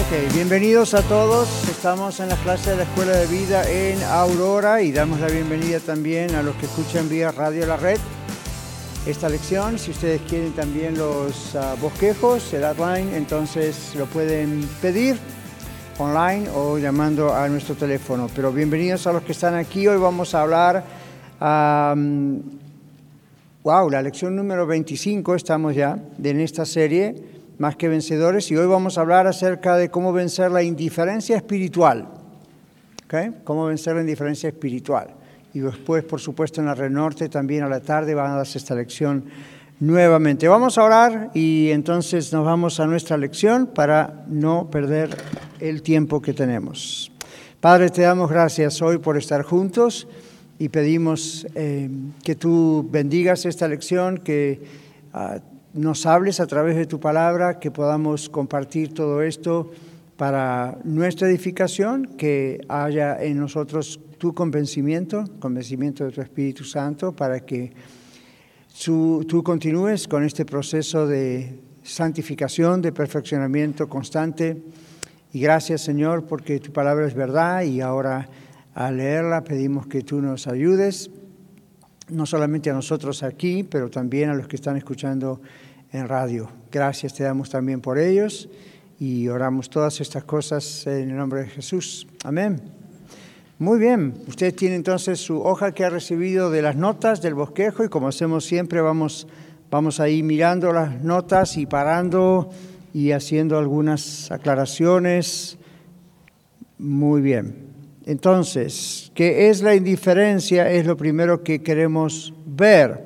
Ok, bienvenidos a todos. Estamos en la clase de la Escuela de Vida en Aurora y damos la bienvenida también a los que escuchan vía Radio La Red. Esta lección, si ustedes quieren también los uh, bosquejos, el outline, entonces lo pueden pedir online o llamando a nuestro teléfono. Pero bienvenidos a los que están aquí. Hoy vamos a hablar, wow, la lección número 25, estamos ya en esta serie más que vencedores y hoy vamos a hablar acerca de cómo vencer la indiferencia espiritual. ¿Okay? Cómo vencer la indiferencia espiritual. Y después, por supuesto, en la Red Norte también a la tarde van a darse esta lección nuevamente. Vamos a orar y entonces nos vamos a nuestra lección para no perder el tiempo que tenemos. Padre, te damos gracias hoy por estar juntos y pedimos eh, que tú bendigas esta lección, que uh, nos hables a través de tu palabra, que podamos compartir todo esto para nuestra edificación, que haya en nosotros tu convencimiento, convencimiento de tu Espíritu Santo, para que tú continúes con este proceso de santificación, de perfeccionamiento constante. Y gracias Señor porque tu palabra es verdad y ahora al leerla pedimos que tú nos ayudes no solamente a nosotros aquí, pero también a los que están escuchando en radio. Gracias te damos también por ellos y oramos todas estas cosas en el nombre de Jesús. Amén. Muy bien, usted tiene entonces su hoja que ha recibido de las notas del bosquejo y como hacemos siempre vamos, vamos ahí mirando las notas y parando y haciendo algunas aclaraciones. Muy bien. Entonces, ¿qué es la indiferencia? Es lo primero que queremos ver.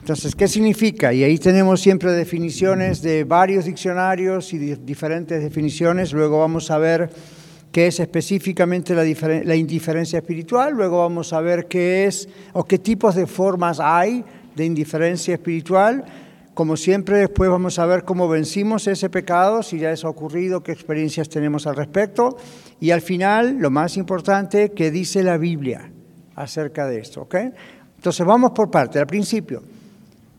Entonces, ¿qué significa? Y ahí tenemos siempre definiciones de varios diccionarios y diferentes definiciones. Luego vamos a ver qué es específicamente la, indiferencia espiritual. Luego vamos a ver qué es o qué tipos de formas hay de indiferencia espiritual. Como siempre, después vamos a ver cómo vencimos ese pecado, si ya eso ha ocurrido, qué experiencias tenemos al respecto. Y al final, lo más importante, qué dice la Biblia acerca de esto. ¿ok? Entonces, vamos por parte. Al principio,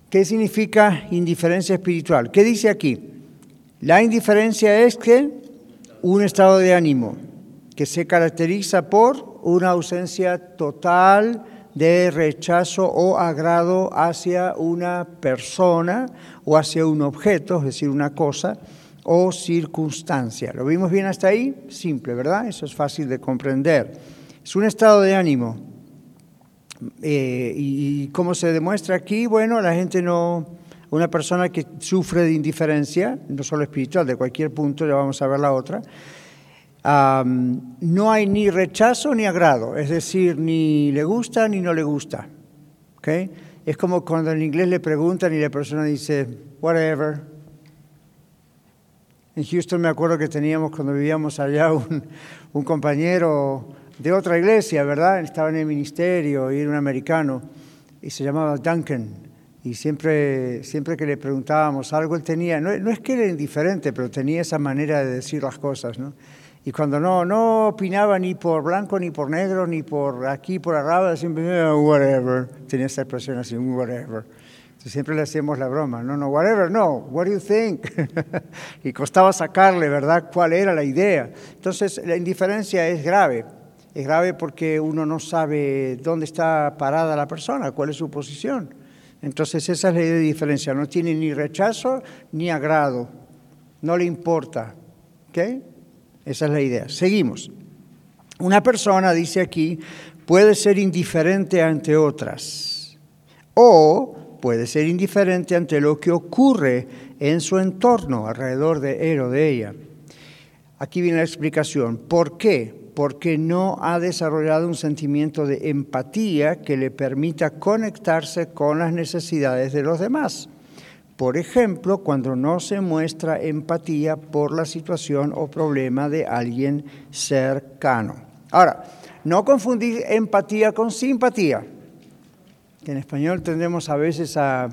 ¿qué significa indiferencia espiritual? ¿Qué dice aquí? La indiferencia es que un estado de ánimo que se caracteriza por una ausencia total de rechazo o agrado hacia una persona o hacia un objeto, es decir, una cosa o circunstancia. ¿Lo vimos bien hasta ahí? Simple, ¿verdad? Eso es fácil de comprender. Es un estado de ánimo. Eh, y, cómo se demuestra aquí? Bueno, la gente no, una persona que sufre de indiferencia, no solo espiritual, de cualquier punto, ya vamos a ver la otra, no hay ni rechazo ni agrado, es decir, ni le gusta ni no le gusta. ¿okay? Es como cuando en inglés le preguntan y la persona dice, whatever. En Houston me acuerdo que teníamos cuando vivíamos allá un, un compañero de otra iglesia, ¿verdad? Estaba en el ministerio y era un americano y se llamaba Duncan. Y siempre, siempre que le preguntábamos algo, él tenía, no, no es que era indiferente, pero tenía esa manera de decir las cosas, ¿no? Y cuando no, no opinaba ni por blanco, ni por negro, ni por aquí, por arriba, siempre, oh, whatever. Tenía esa expresión así, whatever. Entonces, siempre le hacíamos la broma, no, no, whatever, no, what do you think? y costaba sacarle, ¿verdad?, cuál era la idea. Entonces, la indiferencia es grave. Es grave porque uno no sabe dónde está parada la persona, cuál es su posición. Entonces, esa es la idea de diferencia. No tiene ni rechazo ni agrado. No le importa. ¿Ok? Esa es la idea. Seguimos. Una persona, dice aquí, puede ser indiferente ante otras o puede ser indiferente ante lo que ocurre en su entorno, alrededor de él o de ella. Aquí viene la explicación. ¿Por qué? Porque no ha desarrollado un sentimiento de empatía que le permita conectarse con las necesidades de los demás. Por ejemplo, cuando no se muestra empatía por la situación o problema de alguien cercano. Ahora, no confundir empatía con simpatía. que en español tendemos a veces a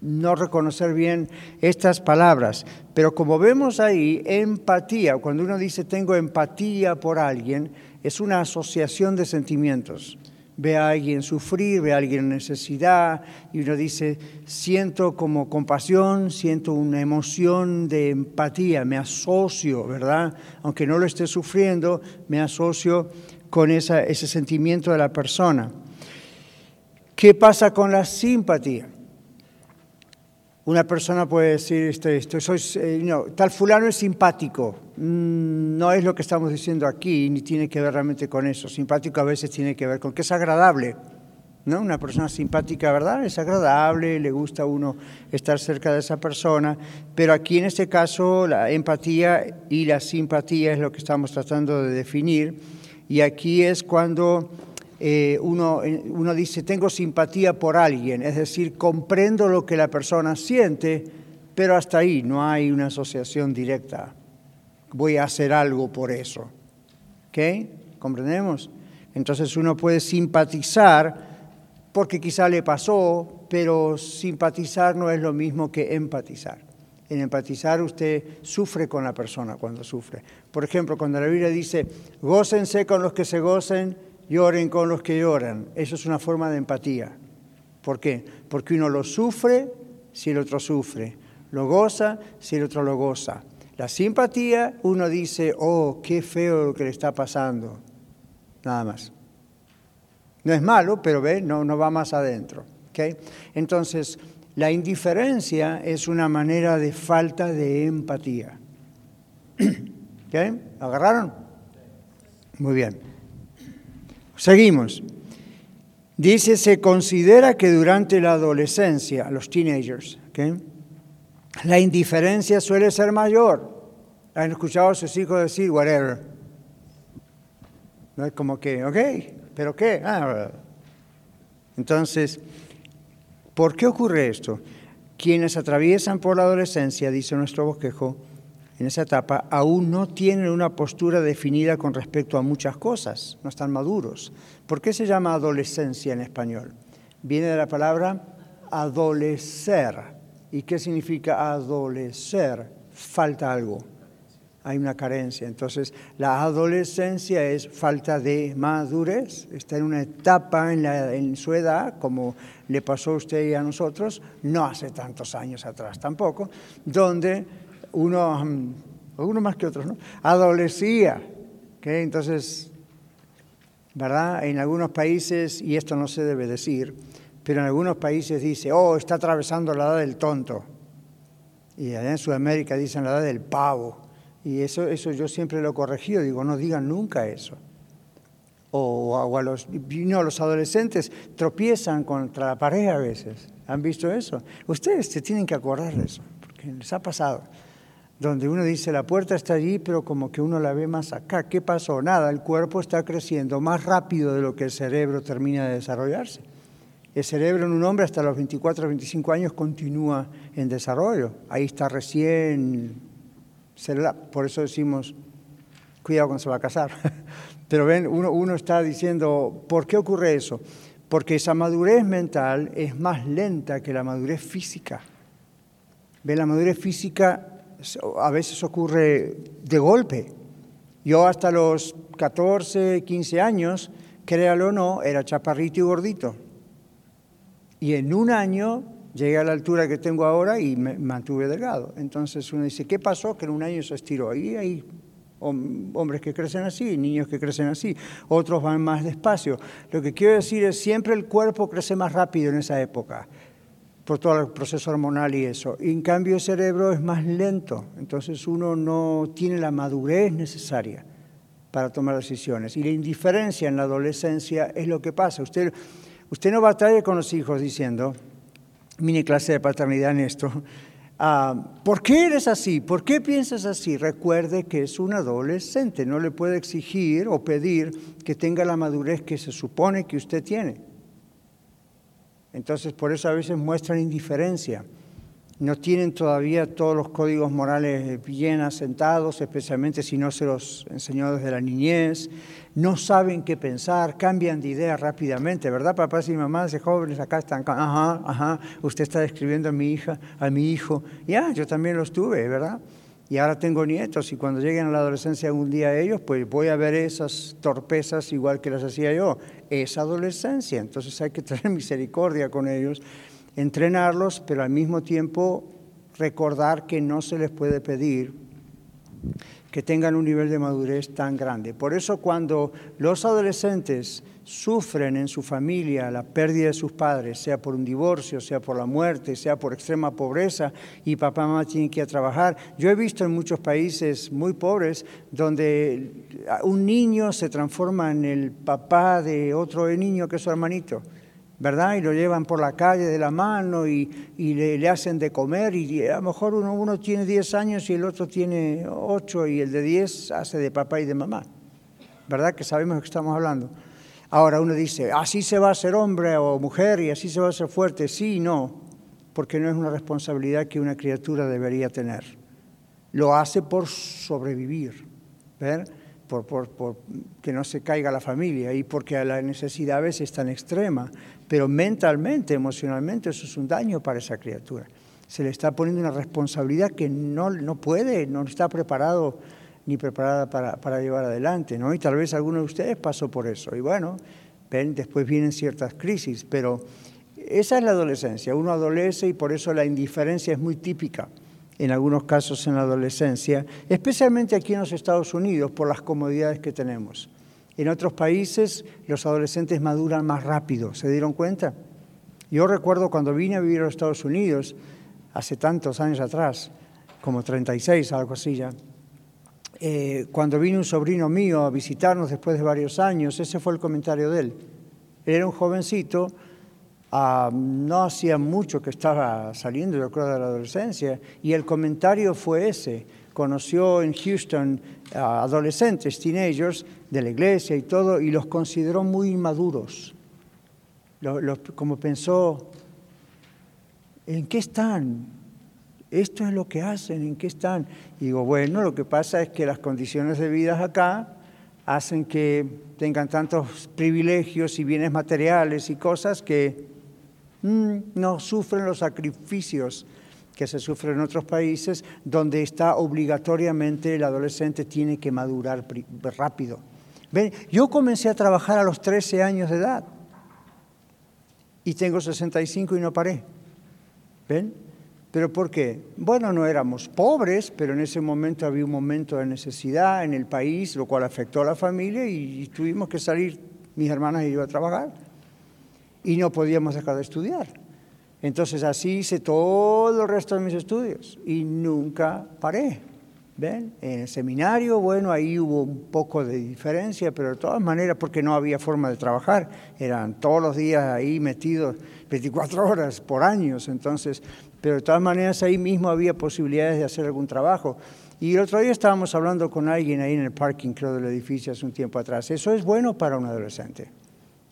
no reconocer bien estas palabras, pero como vemos ahí, empatía, cuando uno dice tengo empatía por alguien, es una asociación de sentimientos. Ve a alguien sufrir, ve a alguien en necesidad y uno dice, siento como compasión, siento una emoción de empatía, me asocio, ¿verdad? Aunque no lo esté sufriendo, me asocio con ese sentimiento de la persona. ¿Qué pasa con la simpatía? Una persona puede decir, esto, soy, eh, tal fulano es simpático. Mm, no es lo que estamos diciendo aquí, ni tiene que ver realmente con eso. Simpático a veces tiene que ver con que es agradable. ¿no? Una persona simpática, ¿verdad? Es agradable, le gusta a uno estar cerca de esa persona, pero aquí en este caso la empatía y la simpatía es lo que estamos tratando de definir, y aquí es cuando eh, uno, uno dice, tengo simpatía por alguien, es decir, comprendo lo que la persona siente, pero hasta ahí no hay una asociación directa. Voy a hacer algo por eso. ¿Ok? ¿Comprendemos? Entonces uno puede simpatizar porque quizá le pasó, pero simpatizar no es lo mismo que empatizar. En empatizar usted sufre con la persona cuando sufre. Por ejemplo, cuando la Biblia dice, gócense con los que se gocen lloren con los que lloran. Eso es una forma de empatía. ¿Por qué? Porque uno lo sufre si el otro sufre, lo goza si el otro lo goza. La simpatía, uno dice, oh, qué feo lo que le está pasando. Nada más. No es malo, pero ve, no, no va más adentro. ¿okay? Entonces, la indiferencia es una manera de falta de empatía. ¿Okay? ¿Agarraron? Muy bien. Seguimos. Dice, se considera que durante la adolescencia, los teenagers, la indiferencia suele ser mayor. Han escuchado a sus hijos decir, whatever. ¿No? Como que, ok, pero ¿qué? Ah, entonces, ¿por qué ocurre esto? Quienes atraviesan por la adolescencia, dice nuestro bosquejo, en esa etapa aún no tienen una postura definida con respecto a muchas cosas, no están maduros. ¿Por qué se llama adolescencia en español? Viene de la palabra adolecer. ¿Y qué significa adolecer? Falta algo, hay una carencia. Entonces, la adolescencia es falta de madurez, está en una etapa en, en su edad, como le pasó a usted y a nosotros, no hace tantos años atrás tampoco, donde uno, mm, uno más que otros, ¿no? Adolecía. Entonces, ¿verdad? En algunos países, y esto no se debe decir, pero en algunos países dice, oh, está atravesando la edad del tonto. Y allá en Sudamérica dicen la edad del pavo. Y eso, eso yo siempre lo he corregido, digo, no digan nunca eso. O, o a los, no, los adolescentes tropiezan contra la pared a veces. ¿Han visto eso? Ustedes se tienen que acordar de eso, porque les ha pasado donde uno dice la puerta está allí, pero como que uno la ve más acá. ¿Qué pasó? Nada, el cuerpo está creciendo más rápido de lo que el cerebro termina de desarrollarse. El cerebro en un hombre hasta los 24 o 25 años continúa en desarrollo. Ahí está recién Por eso decimos, cuidado cuando se va a casar. Pero ven, uno, uno está diciendo, ¿por qué ocurre eso? Porque esa madurez mental es más lenta que la madurez física. Ve, la madurez física a veces ocurre de golpe. Yo hasta los 14, 15 años, créalo o no, era chaparrito y gordito. Y en un año llegué a la altura que tengo ahora y me mantuve delgado. Entonces uno dice, ¿qué pasó? Que en un año se estiró. Y hay hombres que crecen así, niños que crecen así, otros van más despacio. Lo que quiero decir es, siempre el cuerpo crece más rápido en esa época por todo el proceso hormonal y eso. Y en cambio el cerebro es más lento, entonces uno no tiene la madurez necesaria para tomar decisiones. Y la indiferencia en la adolescencia es lo que pasa. Usted, usted no batalla con los hijos diciendo, mini clase de paternidad en esto, ah, ¿por qué eres así? ¿Por qué piensas así? Recuerde que es un adolescente, no le puede exigir o pedir que tenga la madurez que se supone que usted tiene. Entonces, por eso a veces muestran indiferencia. no tienen todavía todos los códigos morales bien asentados, especialmente si no se los enseñó desde la niñez, no saben qué pensar, cambian de idea rápidamente, ¿verdad? Papás y mamás de jóvenes acá están, ajá, ajá, usted está describiendo a mi hija, a mi hijo, ya, yo también los tuve, ¿verdad? Y ahora tengo nietos y cuando lleguen a la adolescencia algún día ellos, pues voy a ver esas torpezas igual que las hacía yo. Es adolescencia, entonces hay que tener misericordia con ellos entrenarlos, pero al mismo tiempo recordar que no se les puede pedir que tengan un nivel de madurez tan grande. Por eso cuando los adolescentes sufren en su familia la pérdida de sus padres, sea por un divorcio, sea por la muerte, sea por extrema pobreza, y papá y mamá tienen que ir a trabajar. Yo he visto en muchos países muy pobres donde un niño se transforma en el papá de otro niño que es su hermanito. ¿verdad? Y lo llevan por la calle de la mano y, le, hacen de comer y a lo mejor uno, uno tiene 10 años y el otro tiene 8 y el de 10 hace de papá y de mamá, ¿verdad? Que sabemos de qué estamos hablando. Ahora uno dice, así se va a ser hombre o mujer y así se va a ser fuerte. Sí y no, porque no es una responsabilidad que una criatura debería tener. Lo hace por sobrevivir, ¿ver? Por, por, que no se caiga la familia y porque la necesidad a veces es tan extrema pero mentalmente, emocionalmente, eso es un daño para esa criatura. Se le está poniendo una responsabilidad que no, no puede, no está preparado ni preparada para, para, llevar adelante, ¿no? Y tal vez alguno de ustedes pasó por eso. Y bueno, después vienen ciertas crisis, pero esa es la adolescencia. Uno adolece y por eso la indiferencia es muy típica en algunos casos en la adolescencia, especialmente aquí en los Estados Unidos por las comodidades que tenemos. En otros países los adolescentes maduran más rápido, ¿se dieron cuenta? Yo recuerdo cuando vine a vivir a los Estados Unidos, hace tantos años atrás, como 36, algo así ya, eh, cuando vino un sobrino mío a visitarnos después de varios años, ese fue el comentario de él. era un jovencito, ah, no hacía mucho que estaba saliendo, yo creo, de la adolescencia, y el comentario fue ese. Conoció en Houston adolescentes, teenagers de la iglesia y todo, y los consideró muy inmaduros. como pensó, ¿en qué están? Esto es lo que hacen, ¿en qué están? Y digo, bueno, lo que pasa es que las condiciones de vida acá hacen que tengan tantos privilegios y bienes materiales y cosas que mm, no sufren los sacrificios que se sufre en otros países, donde está obligatoriamente el adolescente tiene que madurar rápido. ¿Ven? Yo comencé a trabajar a los 13 años de edad y tengo 65 y no paré. ¿Ven? ¿Pero por qué? Bueno, no éramos pobres, pero en ese momento había un momento de necesidad en el país, lo cual afectó a la familia y tuvimos que salir, mis hermanas y yo, a trabajar. Y no podíamos dejar de estudiar. Entonces así hice todo el resto de mis estudios y nunca paré. ¿Ven? En el seminario, bueno, ahí hubo un poco de diferencia, pero de todas maneras, porque no había forma de trabajar, eran todos los días ahí metidos 24 horas por años, entonces, pero de todas maneras ahí mismo había posibilidades de hacer algún trabajo. Y el otro día estábamos hablando con alguien ahí en el parking, creo, del edificio hace un tiempo atrás. Eso es bueno para un adolescente,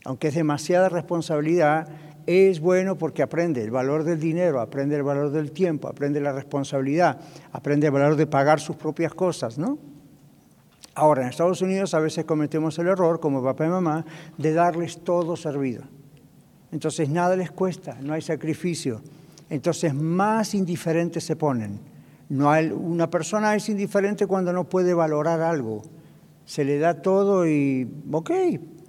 aunque es demasiada responsabilidad es bueno porque aprende el valor del dinero, aprende el valor del tiempo, aprende la responsabilidad, aprende el valor de pagar sus propias cosas, ¿no? Ahora, en Estados Unidos a veces cometemos el error, como papá y mamá, de darles todo servido. Entonces nada les cuesta, no hay sacrificio. Entonces más indiferentes se ponen. No una persona es indiferente cuando no puede valorar algo. Se le da todo y, ok,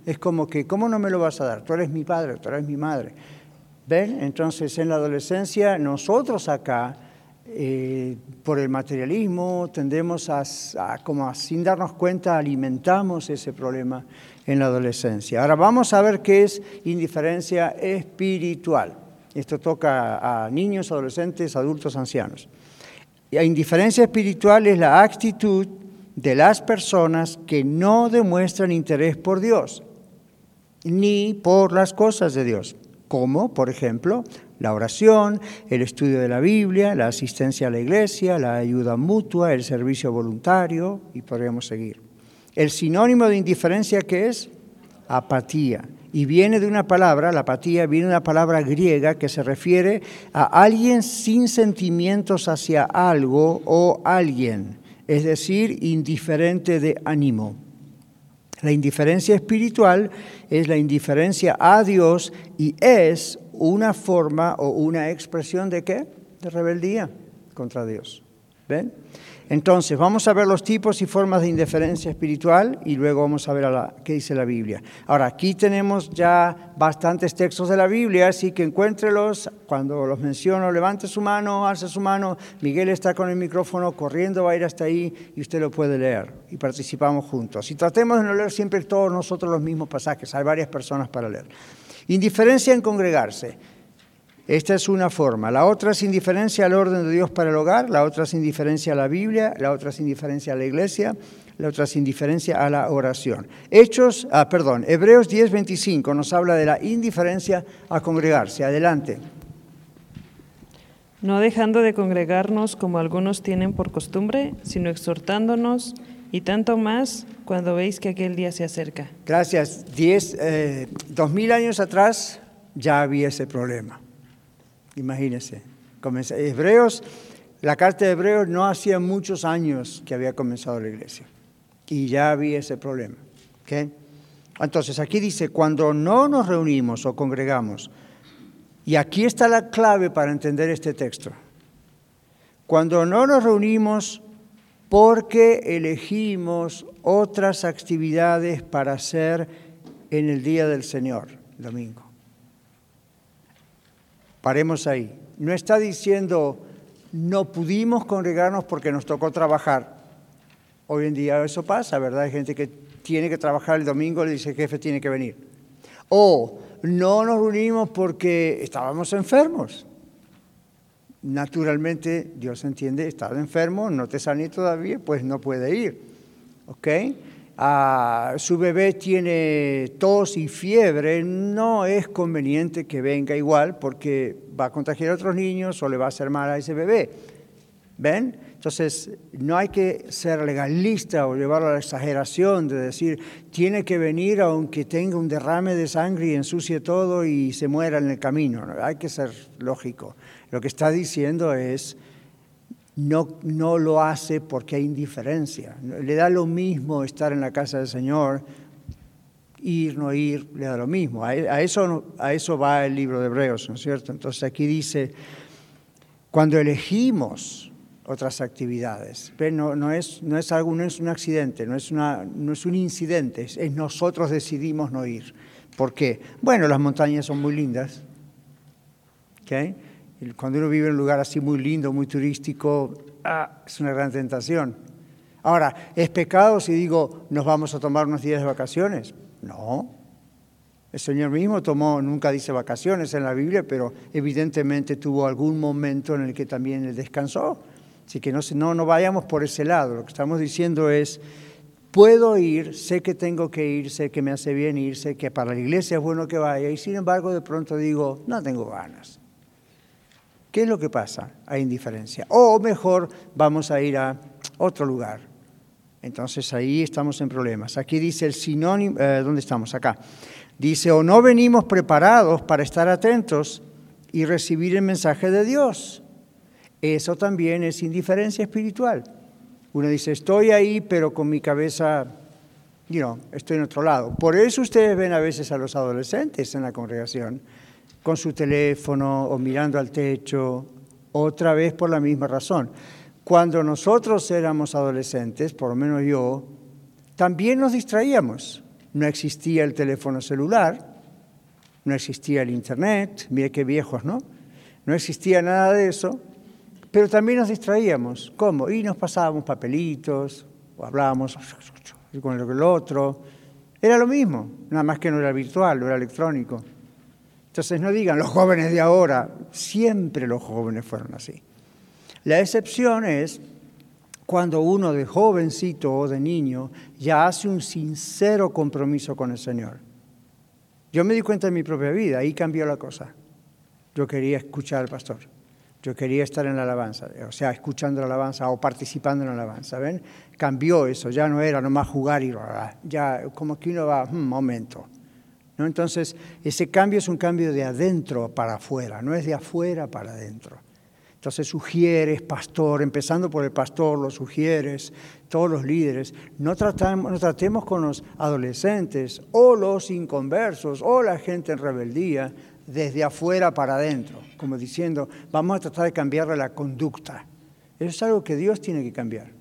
es como que, ¿cómo no me lo vas a dar? Tú eres mi padre, tú eres mi madre. ¿Ven? Entonces, en la adolescencia, nosotros acá, eh, por el materialismo, tendemos a, como sin darnos cuenta, alimentamos ese problema en la adolescencia. Ahora vamos a ver qué es indiferencia espiritual. Esto toca a niños, adolescentes, adultos, ancianos. La indiferencia espiritual es la actitud de las personas que no demuestran interés por Dios ni por las cosas de Dios, como, por ejemplo, la oración, el estudio de la Biblia, la asistencia a la iglesia, la ayuda mutua, el servicio voluntario, y podríamos seguir. El sinónimo de indiferencia que es apatía. Y viene de una palabra, la apatía, viene de una palabra griega que se refiere a alguien sin sentimientos hacia algo o alguien, es decir, indiferente de ánimo. La indiferencia espiritual es la indiferencia a Dios y es una forma o una expresión de qué? De rebeldía contra Dios. ¿Ven? Entonces, vamos a ver los tipos y formas de indiferencia espiritual y luego vamos a ver qué dice la Biblia. Ahora, aquí tenemos ya bastantes textos de la Biblia, así que encuéntrelos. Cuando los menciono, levante su mano, alce su mano. Miguel está con el micrófono corriendo, va a ir hasta ahí y usted lo puede leer y participamos juntos. Y tratemos de no leer siempre todos nosotros los mismos pasajes, hay varias personas para leer. Indiferencia en congregarse. Esta es una forma. La otra es indiferencia al orden de Dios para el hogar, la otra es indiferencia a la Biblia, la otra es indiferencia a la iglesia, la otra es indiferencia a la oración. Hechos, ah, perdón, Hebreos 10:25 nos habla de la indiferencia a congregarse. Adelante. No dejando de congregarnos como algunos tienen por costumbre, sino exhortándonos y tanto más cuando veis que aquel día se acerca. Gracias. Diez, eh, dos mil años atrás ya había ese problema. Imagínense. Hebreos, la carta de Hebreos no hacía muchos años que había comenzado la iglesia y ya había ese problema. Entonces aquí dice, cuando no nos reunimos o congregamos, y aquí está la clave para entender este texto, cuando no nos reunimos porque elegimos otras actividades para hacer en el día del Señor, domingo. Paremos ahí. No está diciendo no pudimos congregarnos porque nos tocó trabajar. Hoy en día eso pasa, ¿verdad? Hay gente que tiene que trabajar el domingo, le dice jefe tiene que venir. O no nos reunimos porque estábamos enfermos. Naturalmente, Dios entiende, estás enfermo, no te sané todavía, pues no puede ir. ¿Ok? Su bebé tiene tos y fiebre, no es conveniente que venga igual porque va a contagiar a otros niños o le va a hacer mal a ese bebé. ¿Ven? Entonces, no hay que ser legalista o llevarlo a la exageración de decir, tiene que venir aunque tenga un derrame de sangre y ensucie todo y se muera en el camino. Hay que ser lógico. Lo que está diciendo es, no, no lo hace porque hay indiferencia. Le da lo mismo estar en la casa del Señor, ir, no ir, le da lo mismo. A, eso, a eso va el libro de Hebreos, ¿no es cierto? Entonces aquí dice, cuando elegimos otras actividades, no, no, es, no, es algo, no es un accidente, no es, una, no es un incidente, es nosotros decidimos no ir. ¿Por qué? Bueno, las montañas son muy lindas. ¿okay? Cuando uno vive en un lugar así muy lindo, muy turístico, ah, es una gran tentación. Ahora, ¿es pecado si digo nos vamos a tomar unos días de vacaciones? No. El Señor mismo tomó, nunca dice vacaciones en la Biblia, pero evidentemente tuvo algún momento en el que también él descansó. Así que no, no, no vayamos por ese lado. Lo que estamos diciendo es, puedo ir, sé que tengo que ir, sé que me hace bien ir, sé que para la iglesia es bueno que vaya, y sin embargo de pronto digo, no tengo ganas. ¿Qué es lo que pasa? Hay indiferencia. O mejor, vamos a ir a otro lugar. Entonces ahí estamos en problemas. Aquí dice el sinónimo, eh, ¿dónde estamos? Acá. Dice, o no venimos preparados para estar atentos y recibir el mensaje de Dios. Eso también es indiferencia espiritual. Uno dice, estoy ahí, pero con mi cabeza, you know, estoy en otro lado. Por eso ustedes ven a veces a los adolescentes en la congregación con su teléfono o mirando al techo, otra vez por la misma razón. Cuando nosotros éramos adolescentes, por lo menos yo, también nos distraíamos. No existía el teléfono celular, no existía el Internet, mire qué viejos, ¿no? No existía nada de eso, pero también nos distraíamos. ¿Cómo? Y nos pasábamos papelitos, o hablábamos con el otro. Era lo mismo, nada más que no era virtual, no era electrónico. Entonces no digan los jóvenes de ahora, siempre los jóvenes fueron así. La excepción es cuando uno de jovencito o de niño ya hace un sincero compromiso con el Señor. Yo me di cuenta en mi propia vida, ahí cambió la cosa. Yo quería escuchar al pastor, yo quería estar en la alabanza, o sea, escuchando la alabanza o participando en la alabanza. ¿Ven? Cambió eso, ya no era nomás jugar y ya como que uno va, un hmm, momento, ¿no? Entonces, ese cambio es un cambio de adentro para afuera, no es de afuera para adentro. Entonces sugieres, pastor, empezando por el pastor, los sugieres, todos los líderes, no, no tratemos con los adolescentes o los inconversos o la gente en rebeldía desde afuera para adentro, como diciendo, vamos a tratar de cambiarle la conducta. Eso es algo que Dios tiene que cambiar.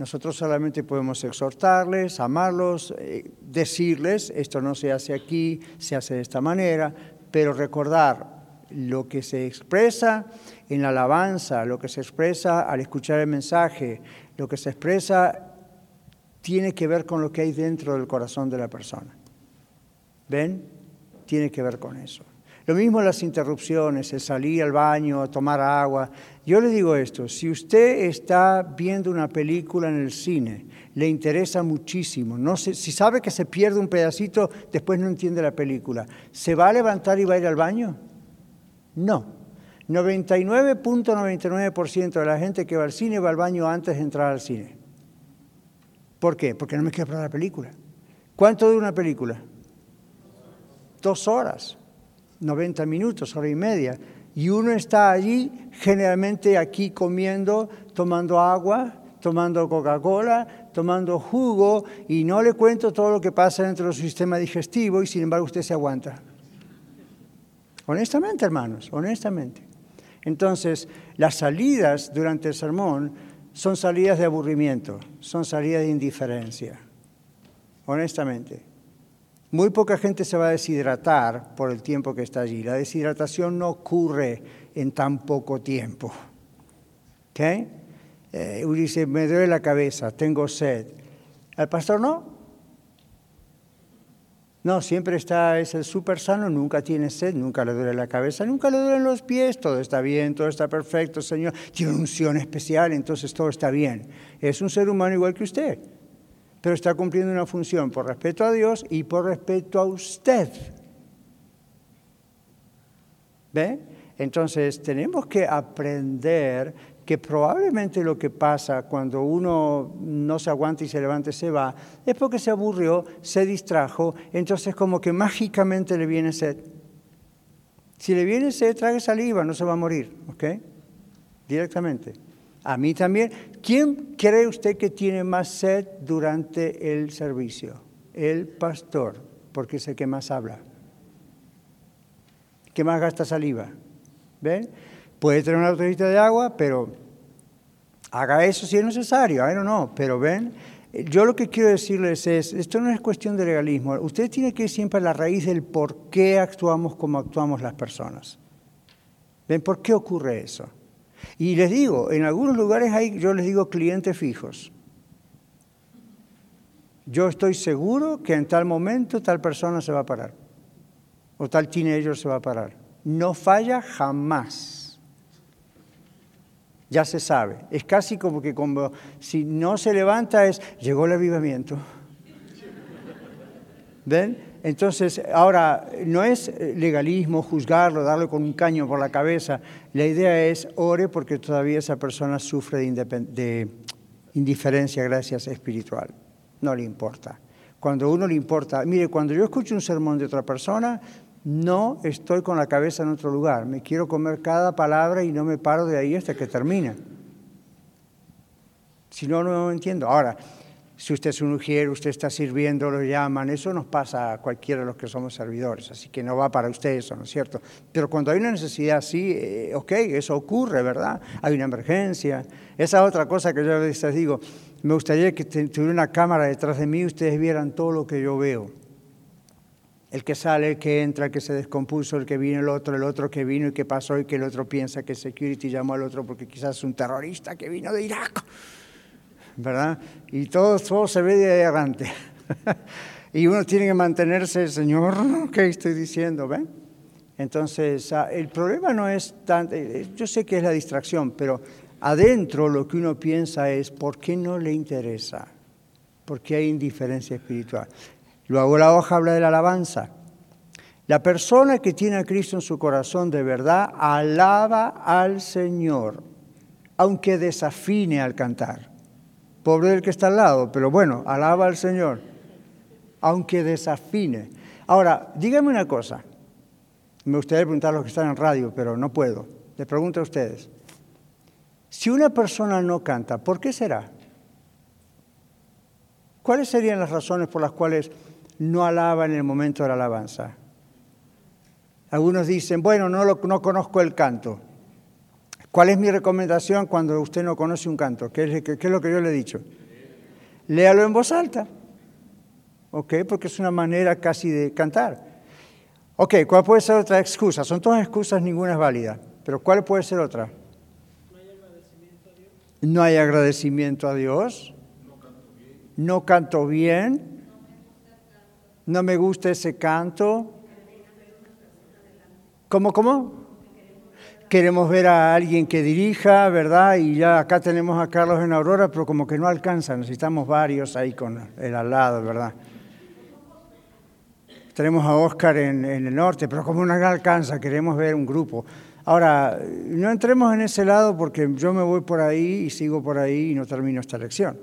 Nosotros solamente podemos exhortarles, amarlos, eh, decirles, esto no se hace aquí, se hace de esta manera, pero recordar lo que se expresa en la alabanza, lo que se expresa al escuchar el mensaje, lo que se expresa tiene que ver con lo que hay dentro del corazón de la persona. ¿Ven? Tiene que ver con eso. Lo mismo las interrupciones, el salir al baño, tomar agua. Yo le digo esto, si usted está viendo una película en el cine, le interesa muchísimo, no si sabe que se pierde un pedacito, después no entiende la película, ¿se va a levantar y va a ir al baño? No. 99.99% de la gente que va al cine va al baño antes de entrar al cine. ¿Por qué? Porque no me quiero para la película. ¿Cuánto dura una película? Dos horas, 90 minutos, hora y media. Y uno está allí, generalmente aquí comiendo, tomando agua, tomando Coca-Cola, tomando jugo, y no le cuento todo lo que pasa dentro del sistema digestivo, y sin embargo usted se aguanta. Honestamente, hermanos, honestamente. Entonces, las salidas durante el sermón son salidas de aburrimiento, son salidas de indiferencia, honestamente. Muy poca gente se va a deshidratar por el tiempo que está allí. La deshidratación no ocurre en tan poco tiempo. ¿Okay? Eh, dice, me duele la cabeza, tengo sed. El pastor no, no, siempre está, es el súper sano, nunca tiene sed, nunca le duele la cabeza, nunca le duelen los pies, todo está bien, todo está perfecto, Señor. Tiene unción especial, entonces todo está bien. Es un ser humano igual que usted, pero está cumpliendo una función por respeto a Dios y por respeto a usted. ¿Ve? Entonces tenemos que aprender que probablemente lo que pasa cuando uno no se aguanta y se levanta y se va, es porque se aburrió, se distrajo, entonces como que mágicamente le viene sed. Si le viene sed, trague saliva, no se va a morir, ¿ok? Directamente. A mí también. ¿Quién cree usted que tiene más sed durante el servicio? El pastor, porque es el que más habla. ¿Qué más gasta saliva? ¿Ven? Puede tener una botellita de agua, pero haga eso si es necesario, I don't know, pero ven, yo lo que quiero decirles es, esto no es cuestión de legalismo, usted tiene que ir siempre a la raíz del por qué actuamos como actuamos las personas. ¿Ven por qué ocurre eso? Y les digo, en algunos lugares hay, yo les digo clientes fijos. Yo estoy seguro que en tal momento tal persona se va a parar, o tal teenager se va a parar. No falla jamás ya se sabe. Es casi como que como si no se levanta es, llegó el avivamiento. ¿Ven? Entonces, ahora, no es legalismo juzgarlo, darle con un caño por la cabeza. La idea es, ore porque todavía esa persona sufre de, indiferencia, gracias, espiritual. No le importa. Cuando uno le importa, mire, cuando yo escucho un sermón de otra persona, no estoy con la cabeza en otro lugar. Me quiero comer cada palabra y no me paro de ahí hasta que termina. Si no, no entiendo. Ahora, si usted es un ujier, usted está sirviendo, lo llaman, eso nos pasa a cualquiera de los que somos servidores, así que no va para usted eso, ¿no es cierto? Pero cuando hay una necesidad así, eh, ok, eso ocurre, ¿verdad? Hay una emergencia. Esa otra cosa que yo les digo, me gustaría que tuviera una cámara detrás de mí y ustedes vieran todo lo que yo veo el que sale, el que entra, el que se descompuso, el que vino, el otro, el otro que vino y que pasó y que el otro piensa que security llamó al otro porque quizás es un terrorista que vino de Irak, ¿verdad? Y todo, todo se ve de adelante. y uno tiene que mantenerse, Señor, ¿qué estoy diciendo? ¿Ven? Entonces, ah, el problema no es tanto, eh, yo sé que es la distracción, pero adentro lo que uno piensa es, ¿por qué no le interesa? Porque hay indiferencia espiritual. Luego la hoja habla de la alabanza. La persona que tiene a Cristo en su corazón de verdad alaba al Señor, aunque desafine al cantar. Pobre del que está al lado, pero bueno, alaba al Señor, aunque desafine. Ahora, dígame una cosa. Me gustaría preguntar a los que están en radio, pero no puedo. Les pregunto a ustedes. Si una persona no canta, ¿por qué será? ¿Cuáles serían las razones por las cuales no alaba en el momento de la alabanza? Algunos dicen, bueno, no, no conozco el canto. ¿Cuál es mi recomendación cuando usted no conoce un canto? ¿Qué es, qué es lo que yo le he dicho? Léalo en voz alta. ¿Ok? Porque es una manera casi de cantar. Ok, ¿cuál puede ser otra excusa? Son todas excusas, ninguna es válida. Pero ¿cuál puede ser otra? No hay agradecimiento a Dios. No a Dios. No canto bien. No me gusta ese canto. ¿Cómo, cómo? Queremos ver a alguien que dirija, ¿verdad? Y ya acá tenemos a Carlos en Aurora, pero como que no alcanza, necesitamos varios ahí con el al lado, ¿verdad? Tenemos a Oscar en, el norte, pero como no alcanza, queremos ver un grupo. Ahora, no entremos en ese lado porque yo me voy por ahí y sigo por ahí y no termino esta lección.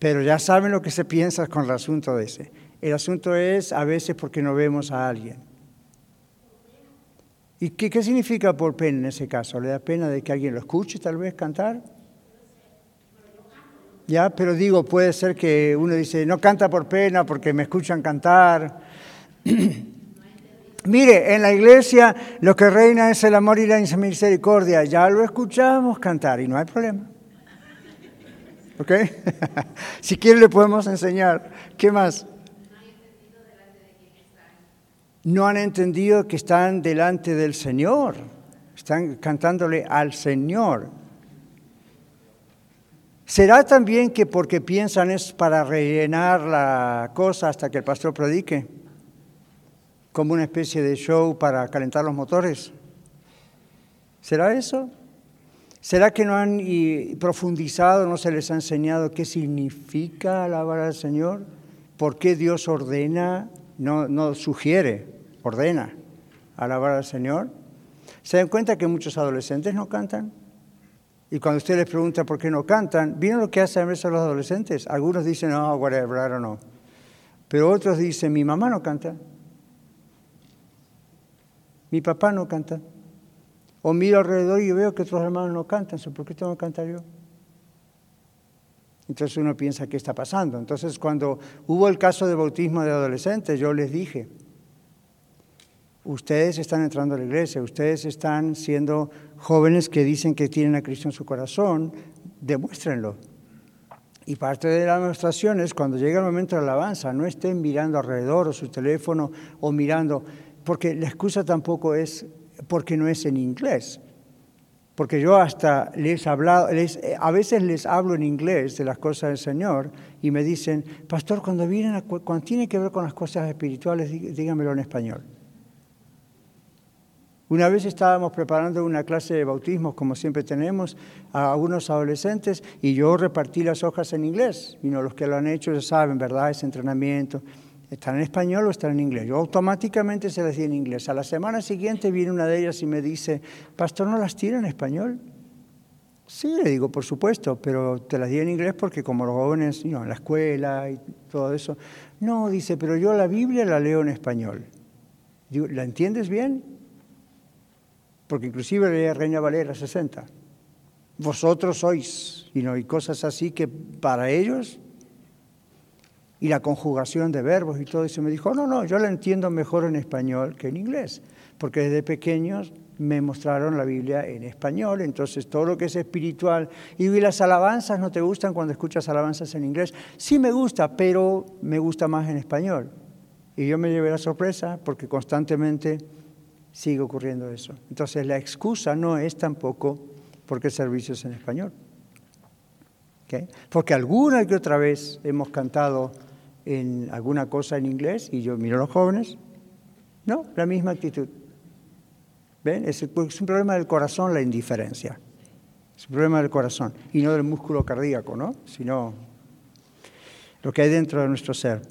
Pero ya saben lo que se piensa con el asunto de ese. El asunto es a veces porque no vemos a alguien. ¿Y qué, significa por pena en ese caso? ¿Le da pena de que alguien lo escuche tal vez cantar? Ya, pero digo, puede ser que uno dice, no canta por pena porque me escuchan cantar. Mire, en la iglesia lo que reina es el amor y la misericordia. Ya lo escuchamos cantar y no hay problema. ¿Ok? si quiere le podemos enseñar. ¿Qué más? No han entendido que están delante del Señor, están cantándole al Señor. ¿Será también que porque piensan es para rellenar la cosa hasta que el pastor predique? Como una especie de show para calentar los motores. ¿Será eso? ¿Será que no han profundizado, no se les ha enseñado qué significa alabar al Señor? ¿Por qué Dios ordena no, sugiere, ordena alabar al Señor. ¿Se dan cuenta que muchos adolescentes no cantan? Y cuando usted les pregunta por qué no cantan, ¿vieron lo que hacen a veces los adolescentes? Algunos dicen, no, whatever, I no. Pero otros dicen, mi mamá no canta. Mi papá no canta. O miro alrededor y veo que otros hermanos no cantan. ¿Por qué tengo que cantar yo? Entonces uno piensa, ¿qué está pasando? Entonces cuando hubo el caso de bautismo de adolescentes, yo les dije, ustedes están entrando a la iglesia, ustedes están siendo jóvenes que dicen que tienen a Cristo en su corazón, demuéstrenlo. Y parte de la demostración es cuando llega el momento de alabanza, no estén mirando alrededor o su teléfono o mirando, porque la excusa tampoco es porque no es en inglés. Porque yo hasta les hablado, eh, a veces les hablo en inglés de las cosas del Señor y me dicen, pastor, cuando, vienen cuando tiene que ver con las cosas espirituales, dígamelo en español. Una vez estábamos preparando una clase de bautismos, como siempre tenemos, a algunos adolescentes, y yo repartí las hojas en inglés. Y no, los que lo han hecho ya saben, ¿verdad? Ese entrenamiento. ¿Están en español o están en inglés? Yo automáticamente se las di en inglés. A la semana siguiente viene una de ellas y me dice, Pastor, ¿no las tiene en español? Sí, le digo, por supuesto, pero te las di en inglés porque como los jóvenes, en la escuela y todo eso. No, dice, pero yo la Biblia la leo en español. Digo, ¿la entiendes bien? Porque inclusive leía Reina Valera 60. Vosotros sois, y no, y cosas así que para ellos y la conjugación de verbos y todo eso. Me dijo, no, no, yo la entiendo mejor en español que en inglés, porque desde pequeños me mostraron la Biblia en español, entonces todo lo que es espiritual. Y las alabanzas no te gustan cuando escuchas alabanzas en inglés. Sí me gusta, pero me gusta más en español. Y yo me llevé la sorpresa porque constantemente sigue ocurriendo eso. Entonces la excusa no es tampoco porque el servicio es en español. Porque alguna que otra vez hemos cantado en alguna cosa en inglés y yo miro a los jóvenes, no, la misma actitud. ¿Ven? Es, es un problema del corazón la indiferencia. Es un problema del corazón y no del músculo cardíaco, ¿no? Sino lo que hay dentro de nuestro ser.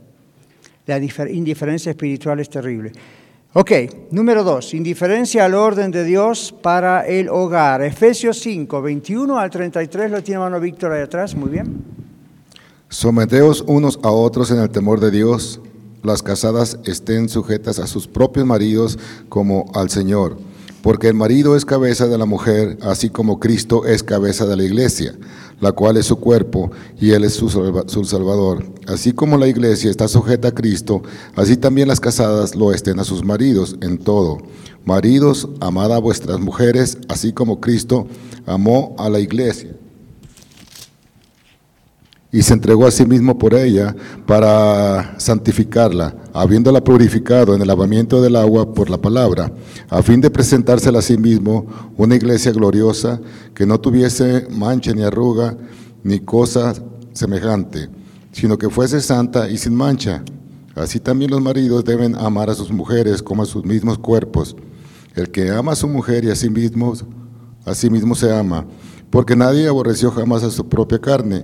La indiferencia espiritual es terrible. Ok, número dos, indiferencia al orden de Dios para el hogar. Efesios 5, 21 al 33, lo tiene mano Víctor ahí atrás, muy bien. Someteos unos a otros en el temor de Dios. las casadas estén sujetas a sus propios maridos como al Señor, porque el marido es cabeza de la mujer, así como Cristo es cabeza de la iglesia, la cual es su cuerpo y Él es su, Salvador. Así como la iglesia está sujeta a Cristo, así también las casadas lo estén a sus maridos en todo. Maridos, amad a vuestras mujeres, así como Cristo amó a la iglesia y se entregó a sí mismo por ella para santificarla, habiéndola purificado en el lavamiento del agua por la palabra, a fin de presentársela a sí mismo una iglesia gloriosa que no tuviese mancha ni arruga ni cosa semejante, sino que fuese santa y sin mancha. Así también los maridos deben amar a sus mujeres como a sus mismos cuerpos. El que ama a su mujer y a sí mismo, a sí mismo se ama, porque nadie aborreció jamás a su propia carne,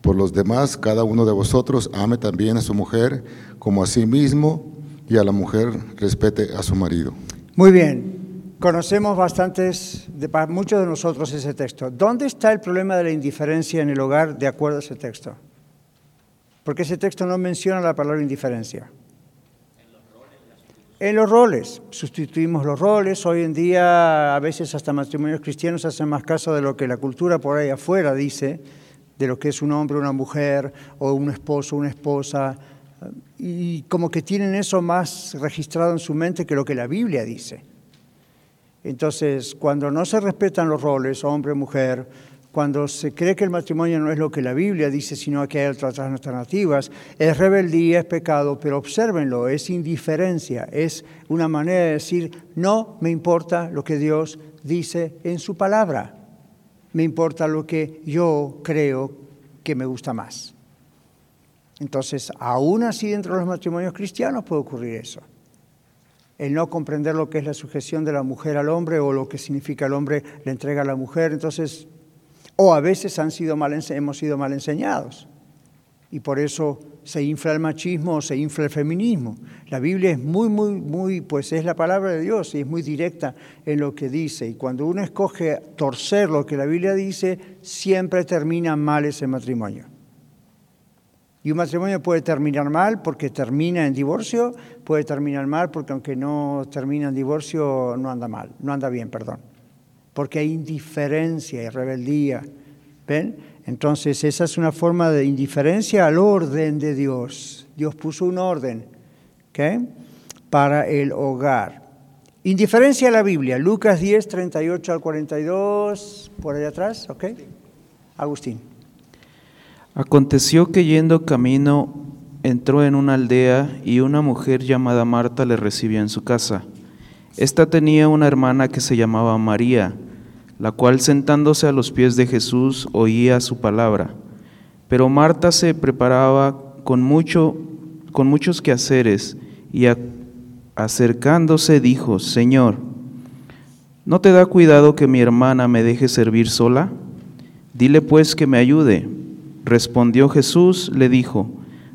por los demás, cada uno de vosotros ame también a su mujer como a sí mismo y a la mujer respete a su marido. Muy bien, conocemos bastantes, de, muchos de nosotros ese texto. ¿Dónde está el problema de la indiferencia en el hogar de acuerdo a ese texto? Porque ese texto no menciona la palabra indiferencia. En los roles, sustituimos los roles. Hoy en día, a veces hasta matrimonios cristianos hacen más caso de lo que la cultura por ahí afuera dice de lo que es un hombre, una mujer, o un esposo, una esposa, y como que tienen eso más registrado en su mente que lo que la Biblia dice. Entonces, cuando no se respetan los roles, hombre, mujer, cuando se cree que el matrimonio no es lo que la Biblia dice, sino que hay otras alternativas, es rebeldía, es pecado, pero obsérvenlo, es indiferencia, es una manera de decir, no me importa lo que Dios dice en su palabra me importa lo que yo creo que me gusta más. Entonces, aún así dentro de los matrimonios cristianos puede ocurrir eso. El no comprender lo que es la sujeción de la mujer al hombre o lo que significa el hombre le entrega a la mujer. Entonces, o a veces han sido mal, hemos sido mal enseñados. Y por eso se infla el machismo o se infla el feminismo. La Biblia es muy, muy, muy, pues es la palabra de Dios y es muy directa en lo que dice. Y cuando uno escoge torcer lo que la Biblia dice, siempre termina mal ese matrimonio. Y un matrimonio puede terminar mal porque termina en divorcio, puede terminar mal porque aunque no termina en divorcio, no anda mal, no anda bien, perdón. Porque hay indiferencia y rebeldía. ¿Ven? Entonces, esa es una forma de indiferencia al orden de Dios. Dios puso un orden para el hogar. Indiferencia a la Biblia, Lucas 10, 38 al 42, por ahí atrás, ¿ok? Agustín. Aconteció que yendo camino entró en una aldea y una mujer llamada Marta le recibió en su casa. Esta tenía una hermana que se llamaba María la cual sentándose a los pies de Jesús oía su palabra. Pero Marta se preparaba con, mucho, con muchos quehaceres y acercándose dijo, Señor, ¿no te da cuidado que mi hermana me deje servir sola? Dile pues que me ayude. Respondió Jesús, le dijo,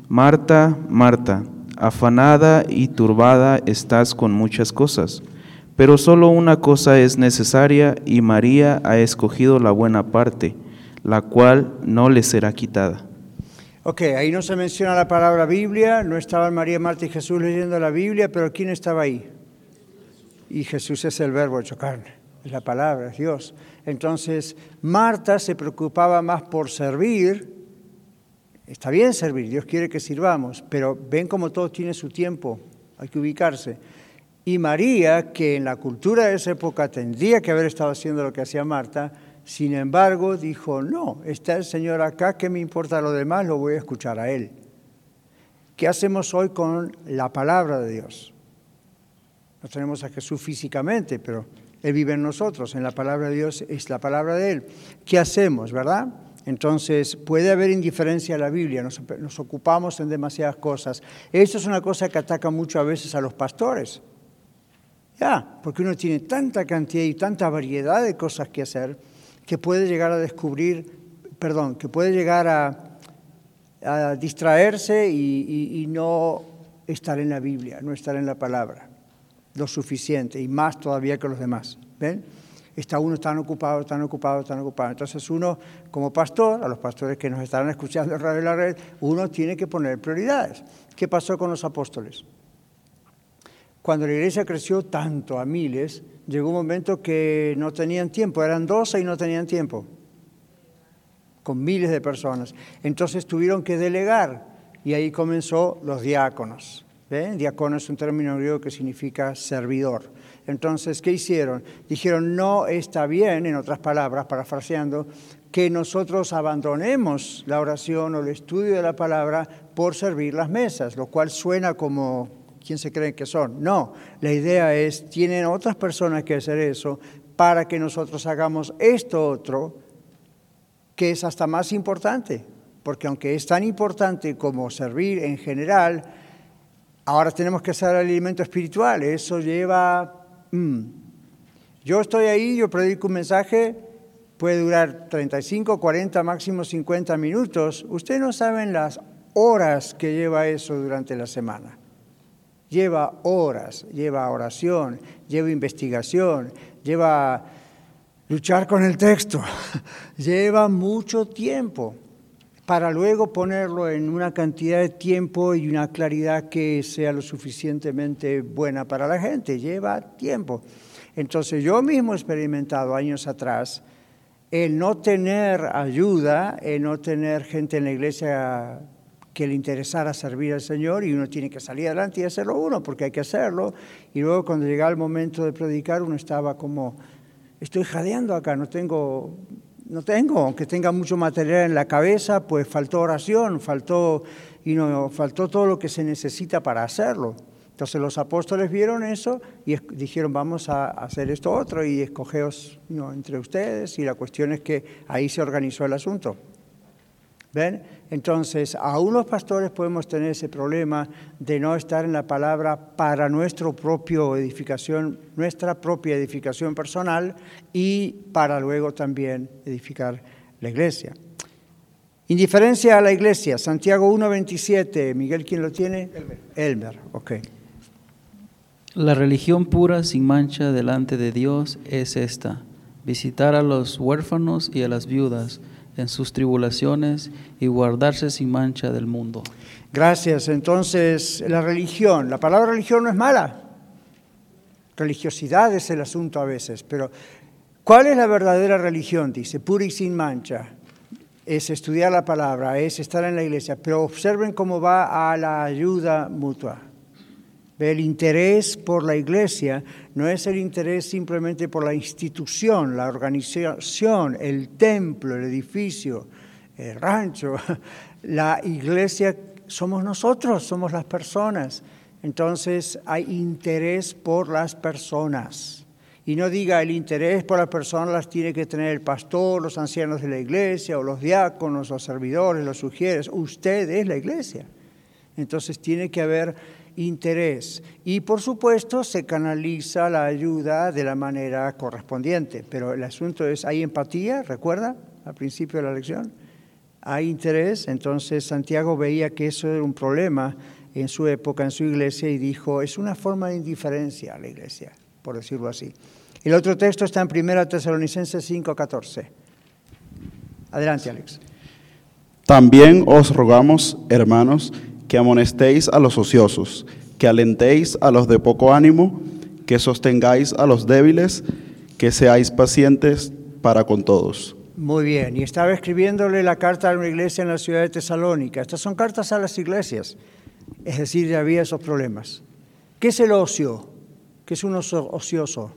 Marta, Marta, afanada y turbada estás con muchas cosas pero solo una cosa es necesaria y María ha escogido la buena parte, la cual no le será quitada. Ok, ahí no se menciona la palabra Biblia, no estaban María, Marta y Jesús leyendo la Biblia, pero ¿quién estaba ahí? Y Jesús es el verbo hecho carne, es la palabra, es Dios. Entonces, Marta se preocupaba más por servir. Está bien servir, Dios quiere que sirvamos, pero ven cómo todo tiene su tiempo, hay que ubicarse. Y María, que en la cultura de esa época tendría que haber estado haciendo lo que hacía Marta, sin embargo dijo, no, está el Señor acá, ¿qué me importa lo demás? Lo voy a escuchar a Él. ¿Qué hacemos hoy con la palabra de Dios? No tenemos a Jesús físicamente, pero Él vive en nosotros, en la palabra de Dios es la palabra de Él. ¿Qué hacemos, verdad? Entonces, puede haber indiferencia a la Biblia, nos, ocupamos en demasiadas cosas. Esto es una cosa que ataca mucho a veces a los pastores Ya, porque uno tiene tanta cantidad y tanta variedad de cosas que hacer que puede llegar a descubrir, perdón, que puede llegar a, distraerse y, y no estar en la Biblia, no estar en la palabra lo suficiente y más todavía que los demás. ¿Ven? Está uno tan ocupado, tan ocupado, tan ocupado. Entonces uno, como pastor, a los pastores que nos estarán escuchando en Radio La Red, uno tiene que poner prioridades. ¿Qué pasó con los apóstoles? Cuando la iglesia creció tanto, a miles, llegó un momento que no tenían tiempo, eran doce y no tenían tiempo, con miles de personas. Entonces tuvieron que delegar y ahí comenzó los diáconos. Diácono es un término griego que significa servidor. Entonces, ¿qué hicieron? Dijeron, no está bien, en otras palabras, parafraseando, que nosotros abandonemos la oración o el estudio de la palabra por servir las mesas, lo cual suena como, ¿quién se creen que son? No, la idea es, tienen otras personas que hacer eso para que nosotros hagamos esto otro, que es hasta más importante, porque aunque es tan importante como servir en general, Ahora tenemos que hacer el alimento espiritual, eso lleva... Mm. Yo estoy ahí, yo predico un mensaje, puede durar 35, 40, máximo 50 minutos. Ustedes no saben las horas que lleva eso durante la semana. Lleva horas, lleva oración, lleva investigación, lleva luchar con el texto, lleva mucho tiempo para luego ponerlo en una cantidad de tiempo y una claridad que sea lo suficientemente buena para la gente. Lleva tiempo. Entonces yo mismo he experimentado años atrás el no tener ayuda, el no tener gente en la iglesia que le interesara servir al Señor y uno tiene que salir adelante y hacerlo uno, porque hay que hacerlo. Y luego cuando llegaba el momento de predicar uno estaba como, estoy jadeando acá, no tengo no tengo, aunque tenga mucho material en la cabeza, pues faltó oración, faltó, y no, faltó todo lo que se necesita para hacerlo. Entonces los apóstoles vieron eso y dijeron, vamos a hacer esto otro y escogeos entre ustedes y la cuestión es que ahí se organizó el asunto. ¿Ven? Entonces, aún los pastores podemos tener ese problema de no estar en la palabra para nuestra propia edificación, nuestra propia edificación personal y para luego también edificar la iglesia. Indiferencia a la iglesia, Santiago 1.27, Miguel, ¿quién lo tiene? Elmer. Elmer, ok. La religión pura sin mancha delante de Dios es esta, visitar a los huérfanos y a las viudas, en sus tribulaciones y guardarse sin mancha del mundo. Gracias. Entonces, la religión, la palabra religión no es mala. Religiosidad es el asunto a veces, pero ¿cuál es la verdadera religión? Dice, pura y sin mancha. Es estudiar la palabra, es estar en la iglesia, pero observen cómo va a la ayuda mutua. El interés por la iglesia no es el interés simplemente por la institución, la organización, el templo, el edificio, el rancho. La iglesia somos nosotros, somos las personas. Entonces hay interés por las personas. Y no diga el interés por las personas las tiene que tener el pastor, los ancianos de la iglesia, o los diáconos, los servidores, los sugieres. Usted es la iglesia. Entonces tiene que haber interés. Y por supuesto se canaliza la ayuda de la manera correspondiente. Pero el asunto es, ¿hay empatía? ¿Recuerda al principio de la lección? Hay interés. Entonces Santiago veía que eso era un problema en su época, en su iglesia, y dijo, es una forma de indiferencia a la iglesia, por decirlo así. El otro texto está en 1 Tesalonicenses 5:14. Adelante, Alex. También os rogamos, hermanos, que amonestéis a los ociosos, que alentéis a los de poco ánimo, que sostengáis a los débiles, que seáis pacientes para con todos. Muy bien, y estaba escribiéndole la carta a una iglesia en la ciudad de Tesalónica. Estas son cartas a las iglesias, es decir, ya había esos problemas. ¿Qué es el ocio? ¿Qué es un ocioso?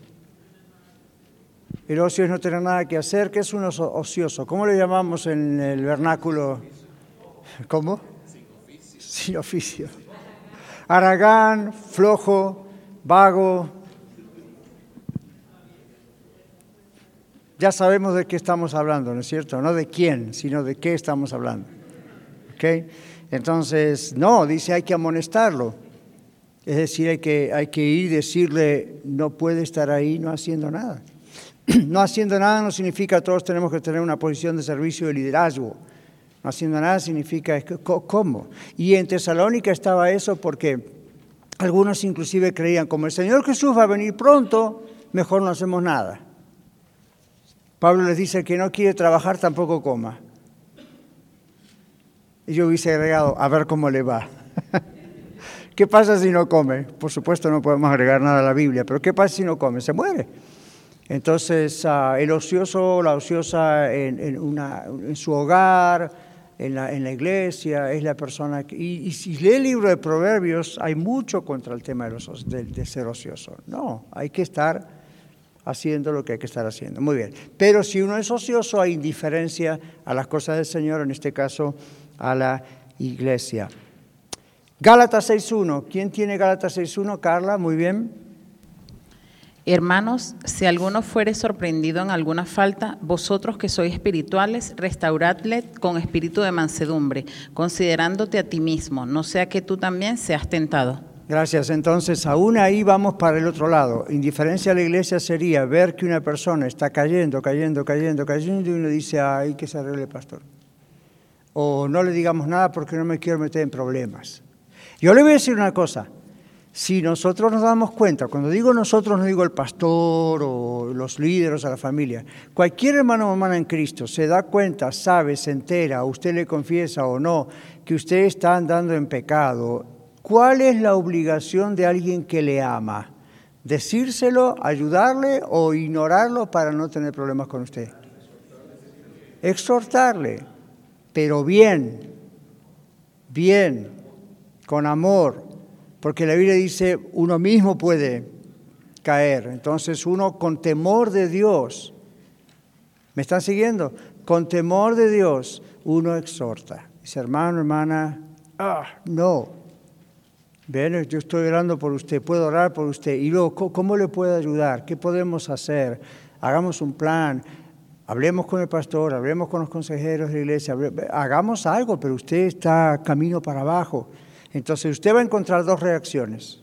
El ocio es no tener nada que hacer. ¿Qué es un ocioso? ¿Cómo le llamamos en el vernáculo? ¿Cómo? Sin oficio. Aragán, flojo, vago. Ya sabemos de qué estamos hablando, ¿no es cierto? No de quién, sino de qué estamos hablando. ¿Ok? Entonces, no, dice hay que amonestarlo. Es decir, hay que, hay que ir y decirle, no puede estar ahí no haciendo nada. No haciendo nada no significa que todos tenemos que tener una posición de servicio de liderazgo. No haciendo nada significa cómo. Y en Tesalónica estaba eso porque algunos inclusive creían, como el Señor Jesús va a venir pronto, mejor no hacemos nada. Pablo les dice que no quiere trabajar, tampoco coma. Y yo hubiese agregado, a ver cómo le va. ¿Qué pasa si no come? Por supuesto no podemos agregar nada a la Biblia, pero ¿qué pasa si no come? Se muere. Entonces, ah, el ocioso, la ociosa en, en, su hogar, en la, en la, iglesia, es la persona que... Y, si lee el libro de Proverbios, hay mucho contra el tema de, de ser ocioso. No, hay que estar haciendo lo que hay que estar haciendo. Muy bien. Pero si uno es ocioso, hay indiferencia a las cosas del Señor, en este caso a la iglesia. Gálatas 6.1. ¿Quién tiene Gálatas 6.1? Carla, muy bien. Hermanos, si alguno fuere sorprendido en alguna falta, vosotros que sois espirituales, restauradle con espíritu de mansedumbre, considerándote a ti mismo, no sea que tú también seas tentado. Gracias. Entonces, aún ahí vamos para el otro lado. Indiferencia a la iglesia sería ver que una persona está cayendo, cayendo, cayendo, cayendo y uno dice, ay, que se arregle, pastor. O no le digamos nada porque no me quiero meter en problemas. Yo le voy a decir una cosa. Si nosotros nos damos cuenta, cuando digo nosotros no digo el pastor o los líderes a la familia, cualquier hermano o hermana en Cristo se da cuenta, sabe, se entera, usted le confiesa o no, que usted está andando en pecado, ¿cuál es la obligación de alguien que le ama? ¿Decírselo, ayudarle o ignorarlo para no tener problemas con usted? Exhortarle, pero bien, bien, con amor, porque la Biblia dice, uno mismo puede caer. Entonces uno con temor de Dios, ¿me están siguiendo? Con temor de Dios uno exhorta. Dice, hermano, hermana, ah, no. Ven, yo estoy orando por usted, puedo orar por usted. Y luego, ¿cómo le puedo ayudar? ¿Qué podemos hacer? Hagamos un plan, hablemos con el pastor, hablemos con los consejeros de la iglesia, hagamos algo, pero usted está camino para abajo. Entonces usted va a encontrar dos reacciones.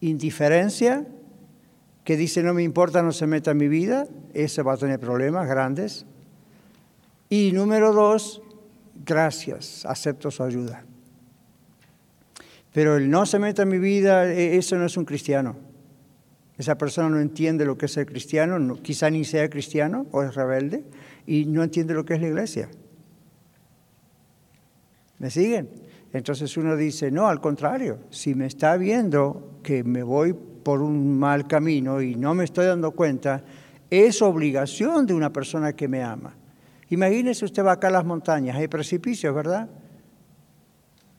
Indiferencia, que dice no me importa, no se meta en mi vida, ese va a tener problemas grandes. Y número dos, gracias, acepto su ayuda. Pero el no se meta en mi vida, e, eso no es un cristiano. Esa persona no entiende lo que es ser cristiano, quizá ni sea cristiano o es rebelde, y no entiende lo que es la iglesia. ¿Me siguen? Entonces uno dice, no, al contrario, si me está viendo que me voy por un mal camino y no me estoy dando cuenta, es obligación de una persona que me ama. Imagínese usted va acá a las montañas, hay precipicios, ¿verdad?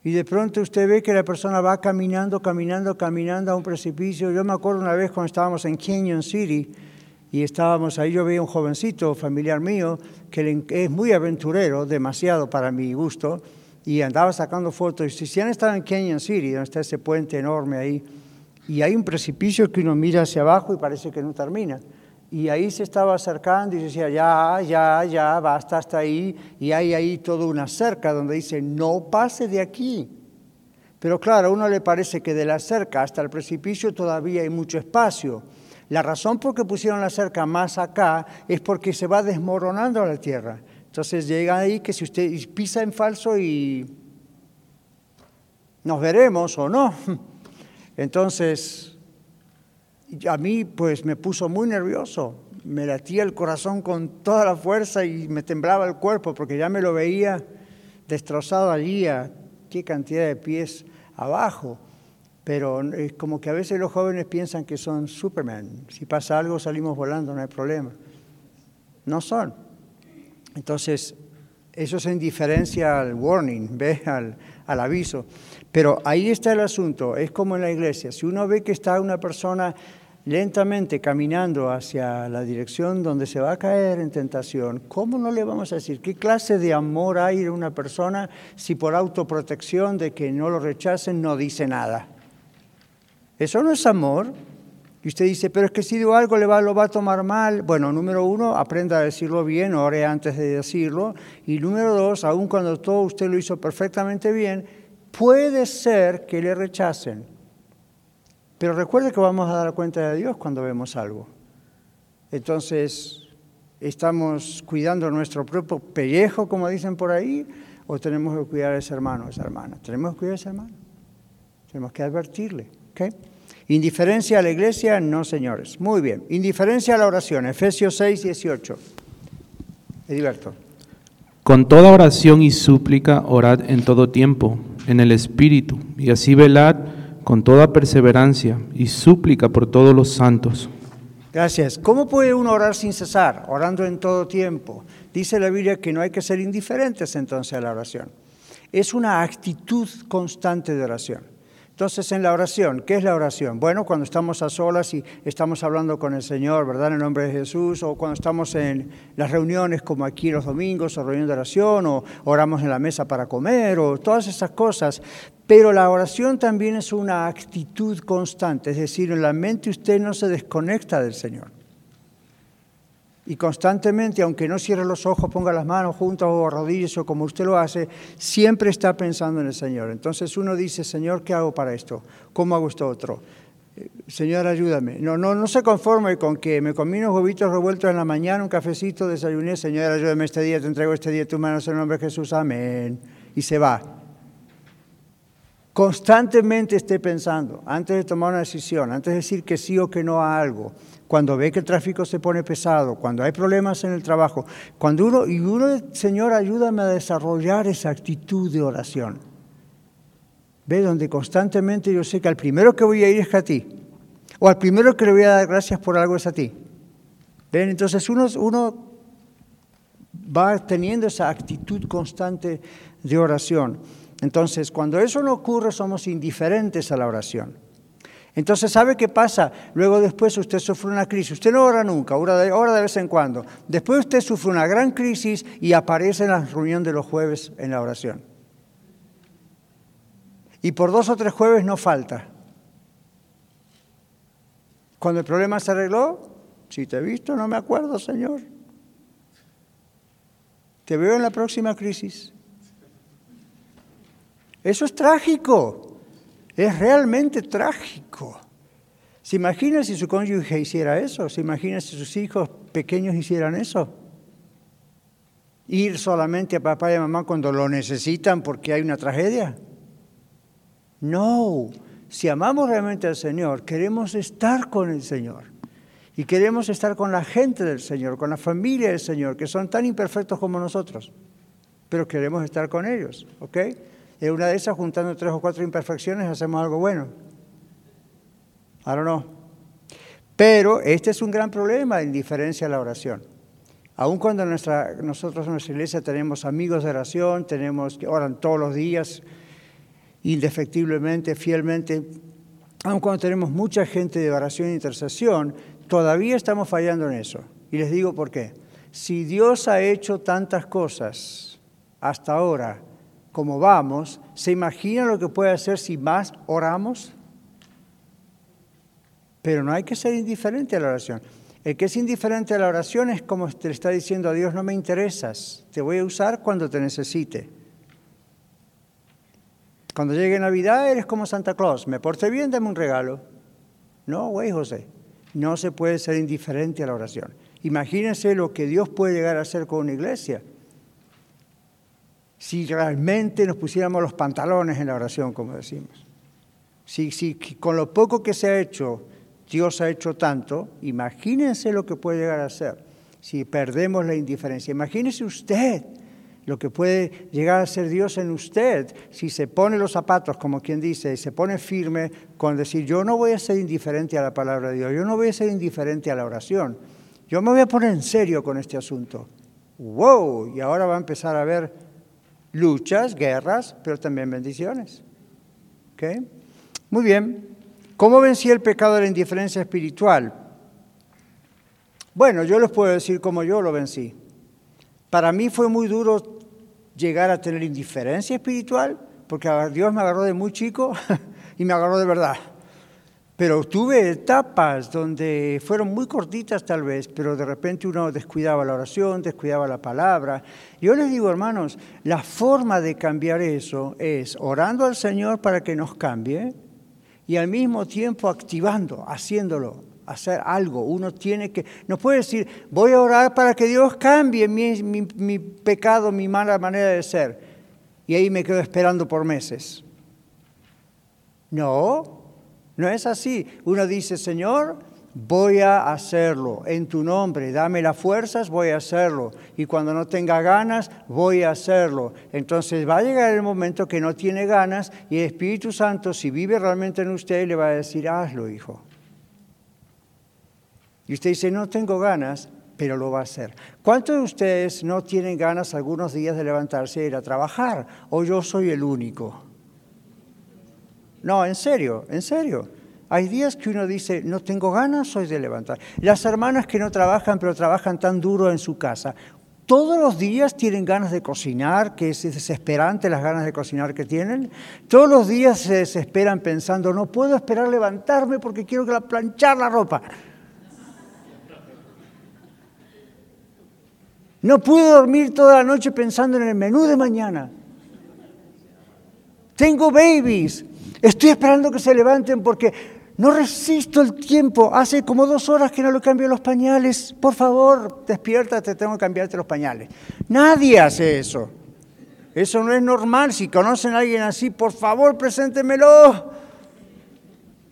Y de pronto usted ve que la persona va caminando, caminando, caminando a un precipicio. Yo me acuerdo una vez cuando estábamos en Canyon City y estábamos ahí, yo veía un jovencito familiar mío que es muy aventurero, demasiado para mi gusto, y andaba sacando fotos. Y si han estado en Canyon City, donde está ese puente enorme ahí, y hay un precipicio que uno mira hacia abajo y parece que no termina. Y ahí se estaba acercando y decía, ya, ya, ya, basta hasta ahí. Y hay ahí toda una cerca donde dice, no pase de aquí. Pero claro, a uno le parece que de la cerca hasta el precipicio todavía hay mucho espacio. La razón por que pusieron la cerca más acá es porque se va desmoronando la tierra. Entonces llega ahí que si usted pisa en falso y nos veremos o no. Entonces, a mí pues me puso muy nervioso, me latía el corazón con toda la fuerza y me temblaba el cuerpo porque ya me lo veía destrozado allí a qué cantidad de pies abajo. Pero es como que a veces los jóvenes piensan que son Superman. Si pasa algo salimos volando, no hay problema. No son. Entonces, eso es en diferencia al warning, ¿ve? Al, al, aviso. Pero ahí está el asunto, es como en la iglesia. Si uno ve que está una persona lentamente caminando hacia la dirección donde se va a caer en tentación, ¿cómo no le vamos a decir qué clase de amor hay en una persona si por autoprotección de que no lo rechacen no dice nada? Eso no es amor, y usted dice, pero es que si digo algo le va, lo va a tomar mal. Bueno, número uno, aprenda a decirlo bien, ore antes de decirlo. Y número dos, aun cuando todo usted lo hizo perfectamente bien, puede ser que le rechacen. Pero recuerde que vamos a dar cuenta de Dios cuando vemos algo. Entonces, ¿estamos cuidando nuestro propio pellejo, como dicen por ahí, o tenemos que cuidar a ese hermano o esa hermana? Tenemos que cuidar a ese hermano. Tenemos que advertirle. Indiferencia a la iglesia, no, señores. Muy bien. Indiferencia a la oración, Efesios 6, 18. Ediberto. Con toda oración y súplica, orad en todo tiempo, en el Espíritu, y así velad con toda perseverancia y súplica por todos los santos. Gracias. ¿Cómo puede uno orar sin cesar? Orando en todo tiempo. Dice la Biblia que no hay que ser indiferentes entonces a la oración. Es una actitud constante de oración. Entonces, en la oración, ¿qué es la oración? Bueno, cuando estamos a solas y estamos hablando con el Señor, ¿verdad? En el nombre de Jesús, o cuando estamos en las reuniones como aquí los domingos, o reunión de oración, o oramos en la mesa para comer, o todas esas cosas. Pero la oración también es una actitud constante, es decir, en la mente usted no se desconecta del Señor. Y constantemente, aunque no cierre los ojos, ponga las manos juntas o rodillas o como usted lo hace, siempre está pensando en el Señor. Entonces uno dice, Señor, ¿qué hago para esto? ¿Cómo hago esto otro? Eh, Señor, ayúdame. No, no, no se conforme con que me comí unos huevitos revueltos en la mañana, un cafecito, desayuné. Señor, ayúdame este día, te entrego este día tu manos en el nombre de Jesús. Amén. Y se va. Constantemente esté pensando, antes de tomar una decisión, antes de decir que sí o que no a algo, cuando ve que el tráfico se pone pesado, cuando hay problemas en el trabajo, cuando uno, y uno, Señor, ayúdame a desarrollar esa actitud de oración. Ve donde constantemente yo sé que al primero que voy a ir es a ti, o al primero que le voy a dar gracias por algo es a ti. Ven, entonces uno, uno va teniendo esa actitud constante de oración. Entonces, cuando eso no ocurre, somos indiferentes a la oración. Entonces, ¿sabe qué pasa? Luego después usted sufre una crisis. Usted no ora nunca, ora de, de vez en cuando. Después usted sufre una gran crisis y aparece en la reunión de los jueves en la oración. Y por dos o tres jueves no falta. Cuando el problema se arregló, si te he visto, no me acuerdo, Señor. Te veo en la próxima crisis. Eso es trágico. Es realmente trágico. ¿Se imagina si su cónyuge hiciera eso? ¿Se imagina si sus hijos pequeños hicieran eso? Ir solamente a papá y a mamá cuando lo necesitan porque hay una tragedia. No, si amamos realmente al Señor, queremos estar con el Señor. Y queremos estar con la gente del Señor, con la familia del Señor, que son tan imperfectos como nosotros. Pero queremos estar con ellos, ¿ok? En una de esas, juntando tres o cuatro imperfecciones, hacemos algo bueno. Don't know. Pero este es un gran problema de indiferencia a la oración. Aun cuando nosotros en nuestra iglesia tenemos amigos de oración, tenemos que oran todos los días, indefectiblemente, fielmente, aun cuando tenemos mucha gente de oración e intercesión, todavía estamos fallando en eso. Y les digo por qué. Si Dios ha hecho tantas cosas hasta ahora, como vamos, ¿se imagina lo que puede hacer si más oramos? Pero no hay que ser indiferente a la oración. El que es indiferente a la oración es como te está diciendo a Dios, no me interesas, te voy a usar cuando te necesite. Cuando llegue Navidad eres como Santa Claus, me porté bien, dame un regalo. No, güey José, no se puede ser indiferente a la oración. Imagínense lo que Dios puede llegar a hacer con una iglesia si realmente nos pusiéramos los pantalones en la oración, como decimos. Si, si con lo poco que se ha hecho, Dios ha hecho tanto, imagínense lo que puede llegar a ser si perdemos la indiferencia. Imagínese usted lo que puede llegar a ser Dios en usted si se pone los zapatos, como quien dice, y se pone firme con decir, yo no voy a ser indiferente a la palabra de Dios, yo no voy a ser indiferente a la oración, yo me voy a poner en serio con este asunto. ¡Wow! Y ahora va a empezar a ver luchas, guerras, pero también bendiciones. ¿Okay? Muy bien. ¿Cómo vencí el pecado de la indiferencia espiritual? Bueno, yo les puedo decir cómo yo lo vencí. Para mí fue muy duro llegar a tener indiferencia espiritual, porque Dios me agarró de muy chico y me agarró de verdad. Pero tuve etapas donde fueron muy cortitas tal vez, pero de repente uno descuidaba la oración, descuidaba la palabra. Yo les digo, hermanos, la forma de cambiar eso es orando al Señor para que nos cambie y al mismo tiempo activando, haciéndolo, hacer algo. Uno tiene que, no puede decir, voy a orar para que Dios cambie mi, mi, pecado, mi mala manera de ser, y ahí me quedo esperando por meses. No, no es así. Uno dice, Señor, voy a hacerlo en tu nombre, dame las fuerzas, voy a hacerlo. Y cuando no tenga ganas, voy a hacerlo. Entonces va a llegar el momento que no tiene ganas y el Espíritu Santo, si vive realmente en usted, le va a decir, hazlo, hijo. Y usted dice, no tengo ganas, pero lo va a hacer. ¿Cuántos de ustedes no tienen ganas algunos días de levantarse e ir a trabajar? ¿O yo soy el único? No, en serio, en serio. Hay días que uno dice, no tengo ganas, soy de levantar. Las hermanas que no trabajan, pero trabajan tan duro en su casa, todos los días tienen ganas de cocinar, que es desesperante las ganas de cocinar que tienen. Todos los días se desesperan pensando, no puedo esperar levantarme porque quiero planchar la ropa. No pude dormir toda la noche pensando en el menú de mañana. Tengo babies. Estoy esperando que se levanten porque no resisto el tiempo. Hace como dos horas que no le cambio los pañales. Por favor, despiértate, tengo que cambiarte los pañales. Nadie hace eso. Eso no es normal. Si conocen a alguien así, por favor, preséntemelo.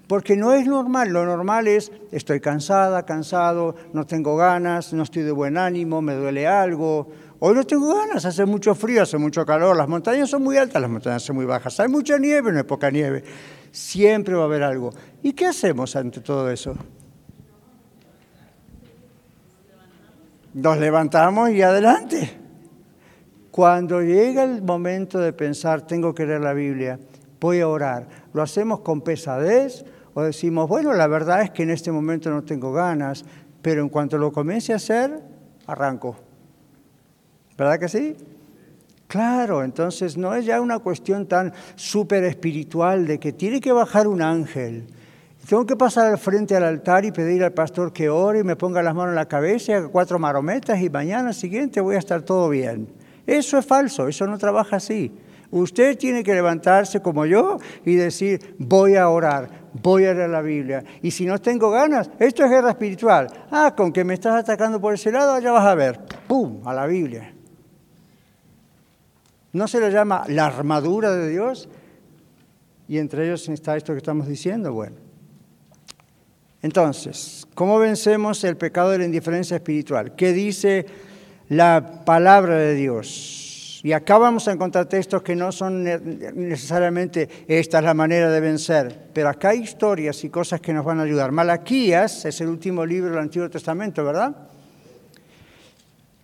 Porque no es normal. Lo normal es, estoy cansada, cansado, no tengo ganas, no estoy de buen ánimo, me duele algo. Hoy no tengo ganas, hace mucho frío, hace mucho calor, las montañas son muy altas, las montañas son muy bajas, hay mucha nieve, no hay poca nieve. Siempre va a haber algo. ¿Y qué hacemos ante todo eso? Nos levantamos y adelante. Cuando llega el momento de pensar, tengo que leer la Biblia, voy a orar, ¿lo hacemos con pesadez o decimos, bueno, la verdad es que en este momento no tengo ganas, pero en cuanto lo comience a hacer, arranco? ¿Verdad que sí? Claro, entonces no es ya una cuestión tan súper espiritual de que tiene que bajar un ángel. Tengo que pasar al frente al altar y pedir al pastor que ore y me ponga las manos en la cabeza y haga cuatro marometas y mañana siguiente voy a estar todo bien. Eso es falso, eso no trabaja así. Usted tiene que levantarse como yo y decir, voy a orar, voy a leer la Biblia. Y si no tengo ganas, esto es guerra espiritual. Ah, con que me estás atacando por ese lado, ya vas a ver. ¡Pum! A la Biblia. ¿No se le llama la armadura de Dios? Y entre ellos está esto que estamos diciendo. Bueno. Entonces, ¿cómo vencemos el pecado de la indiferencia espiritual? ¿Qué dice la palabra de Dios? Y acá vamos a encontrar textos que no son necesariamente esta es la manera de vencer, pero acá hay historias y cosas que nos van a ayudar. Malaquías es el último libro del Antiguo Testamento, ¿verdad?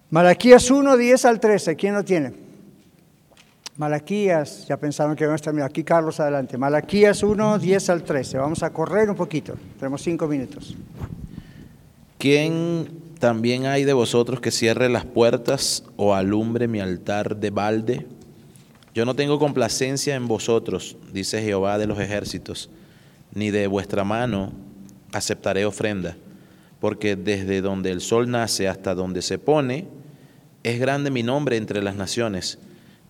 Malaquías 1, 10 al 13, ¿quién lo tiene? Malaquías, ya pensaron que iban a estar, aquí Carlos adelante. Malaquías 1, 10 al 13, vamos a correr un poquito, tenemos cinco minutos. ¿Quién también hay de vosotros que cierre las puertas o alumbre mi altar de balde. Yo no tengo complacencia en vosotros, dice Jehová de los ejércitos, ni de vuestra mano aceptaré ofrenda, porque desde donde el sol nace hasta donde se pone, es grande mi nombre entre las naciones,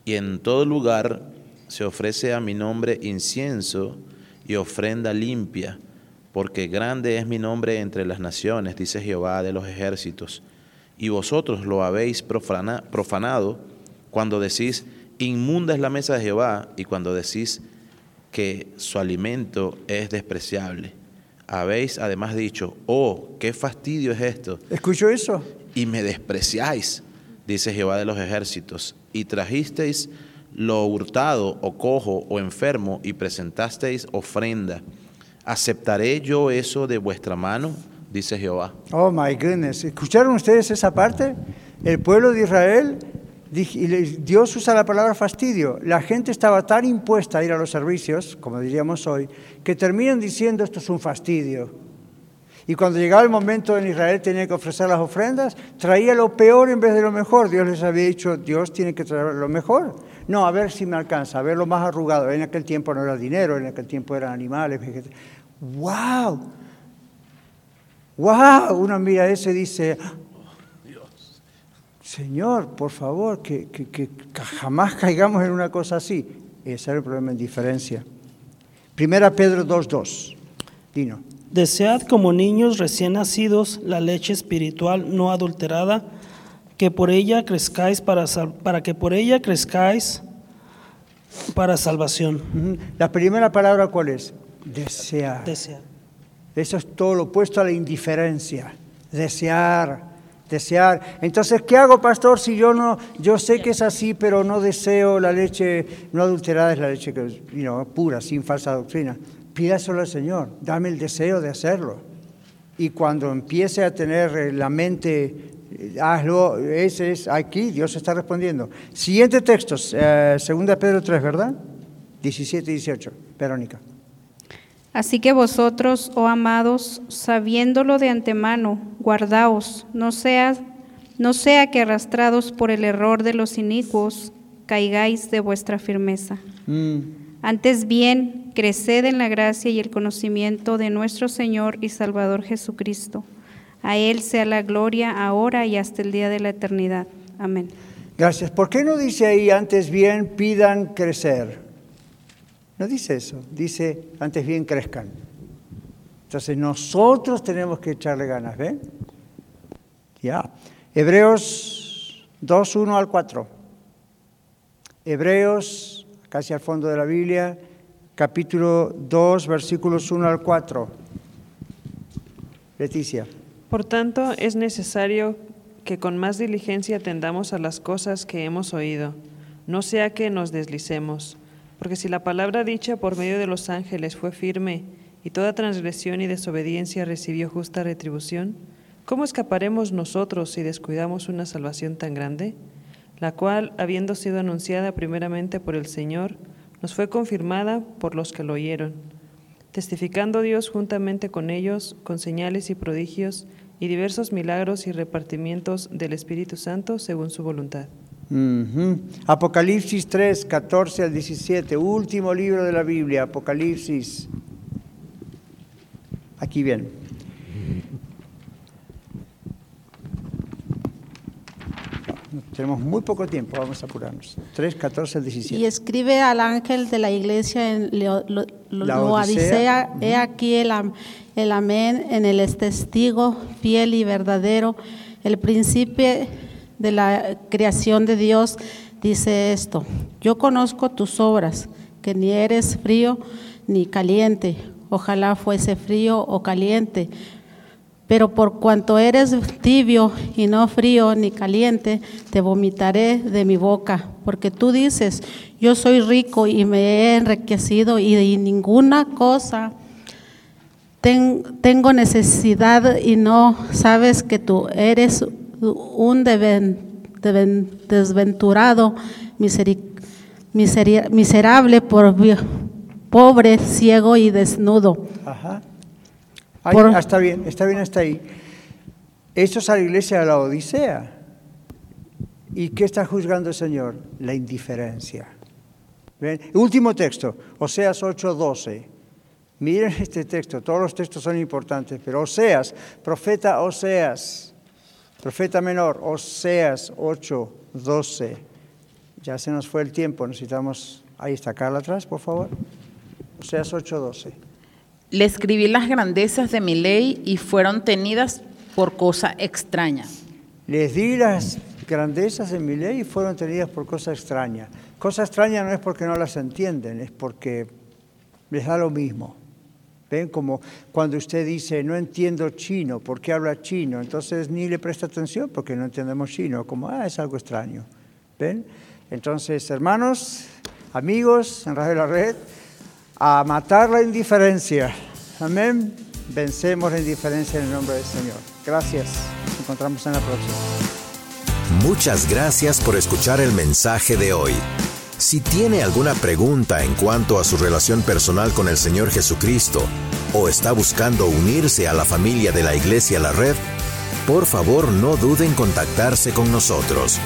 y en todo lugar se ofrece a mi nombre incienso y ofrenda limpia porque grande es mi nombre entre las naciones, dice Jehová de los ejércitos. Y vosotros lo habéis profanado cuando decís, inmunda es la mesa de Jehová, y cuando decís que su alimento es despreciable. Habéis además dicho, oh, qué fastidio es esto. ¿Escucho eso? Y me despreciáis, dice Jehová de los ejércitos, y trajisteis lo hurtado o cojo o enfermo y presentasteis ofrenda ¿aceptaré yo eso de vuestra mano? Dice Jehová. Oh, my goodness. ¿Escucharon ustedes esa parte? El pueblo de Israel, Dios usa la palabra fastidio. La gente estaba tan impuesta a ir a los servicios, como diríamos hoy, que terminan diciendo esto es un fastidio. Y cuando llegaba el momento en Israel tenía que ofrecer las ofrendas, traía lo peor en vez de lo mejor. Dios les había dicho, Dios tiene que traer lo mejor. No, a ver si me alcanza, a ver lo más arrugado. En aquel tiempo no era dinero, en aquel tiempo eran animales, ¡Wow! ¡Wow! Uno mira eso y dice, Señor, por favor, que, que, jamás caigamos en una cosa así. Ese era el problema en diferencia. Primera Pedro 2.2. Dino. Desead como niños recién nacidos la leche espiritual no adulterada, que por ella crezcáis para, sal- para que por ella crezcáis para salvación. La primera palabra, ¿cuál es? Desear. Desead. Eso es todo lo opuesto a la indiferencia. Desear, desear. Entonces, ¿qué hago, pastor, si yo no, yo sé que es así, pero no deseo la leche no adulterada, es la leche que, you know, pura, sin falsa doctrina? Pídaselo al Señor, dame el deseo de hacerlo. Y cuando empiece a tener eh, la mente, eh, hazlo, ese es aquí, Dios está respondiendo. Siguiente texto, eh, 2 Pedro 3, ¿verdad? 17 y 18. Verónica. Así que vosotros, oh amados, sabiéndolo de antemano, guardaos, no sea, no sea que arrastrados por el error de los inicuos, caigáis de vuestra firmeza. Antes bien, creced en la gracia y el conocimiento de nuestro Señor y Salvador Jesucristo. A Él sea la gloria ahora y hasta el día de la eternidad. Amén. Gracias. ¿Por qué no dice ahí antes bien pidan crecer? No dice eso, dice antes bien crezcan. Entonces nosotros tenemos que echarle ganas, ¿ven? Ya. Hebreos 2, 1 al 4. Hebreos, casi al fondo de la Biblia, capítulo 2, versículos 1 al 4. Leticia. Por tanto, es necesario que con más diligencia atendamos a las cosas que hemos oído, no sea que nos deslicemos. Porque si la palabra dicha por medio de los ángeles fue firme y toda transgresión y desobediencia recibió justa retribución, ¿cómo escaparemos nosotros si descuidamos una salvación tan grande? La cual, habiendo sido anunciada primeramente por el Señor, nos fue confirmada por los que lo oyeron, testificando Dios juntamente con ellos con señales y prodigios y diversos milagros y repartimientos del Espíritu Santo según su voluntad. Apocalipsis 3, 14 al 17, último libro de la Biblia, Apocalipsis. Aquí bien. Tenemos muy poco tiempo, vamos a apurarnos. 3, 14 al 17. Y escribe al ángel de la iglesia en Leo- Lo- Lo- he aquí el, el amén en el es testigo fiel y verdadero, el príncipe de la creación de Dios, dice esto, yo conozco tus obras, que ni eres frío ni caliente, ojalá fuese frío o caliente, pero por cuanto eres tibio y no frío ni caliente, te vomitaré de mi boca, porque tú dices, yo soy rico y me he enriquecido y de ninguna cosa ten- tengo necesidad y no sabes que tú eres un desventurado, miserable, por, pobre, ciego y desnudo. Ajá. Por- ah, está bien, está bien hasta ahí. Esto es a la iglesia de la Odisea. ¿Y qué está juzgando el Señor? La indiferencia. ¿Ven? Último texto, Oseas 8:12. Miren este texto, todos los textos son importantes, pero Oseas, profeta Oseas, profeta menor, Oseas 8:12. Ya se nos fue el tiempo, necesitamos, ahí está, Carla atrás, por favor. Oseas 8:12. Le escribí las grandezas de mi ley y fueron tenidas por cosa extraña. Les di las grandezas de mi ley y fueron tenidas por cosa extraña. Cosa extraña no es porque no las entienden, es porque les da lo mismo. ¿Ven? Como cuando usted dice, no entiendo chino, ¿por qué habla chino? Entonces ni le presta atención porque no entendemos chino, como, ah, es algo extraño. ¿Ven? Entonces, hermanos, amigos en Radio La Red, a matar la indiferencia. Amén. Vencemos la indiferencia en el nombre del Señor. Gracias. Nos encontramos en la próxima. Muchas gracias por escuchar el mensaje de hoy. Si tiene alguna pregunta en cuanto a su relación personal con el Señor Jesucristo o está buscando unirse a la familia de la Iglesia La Red, por favor no duden en contactarse con nosotros.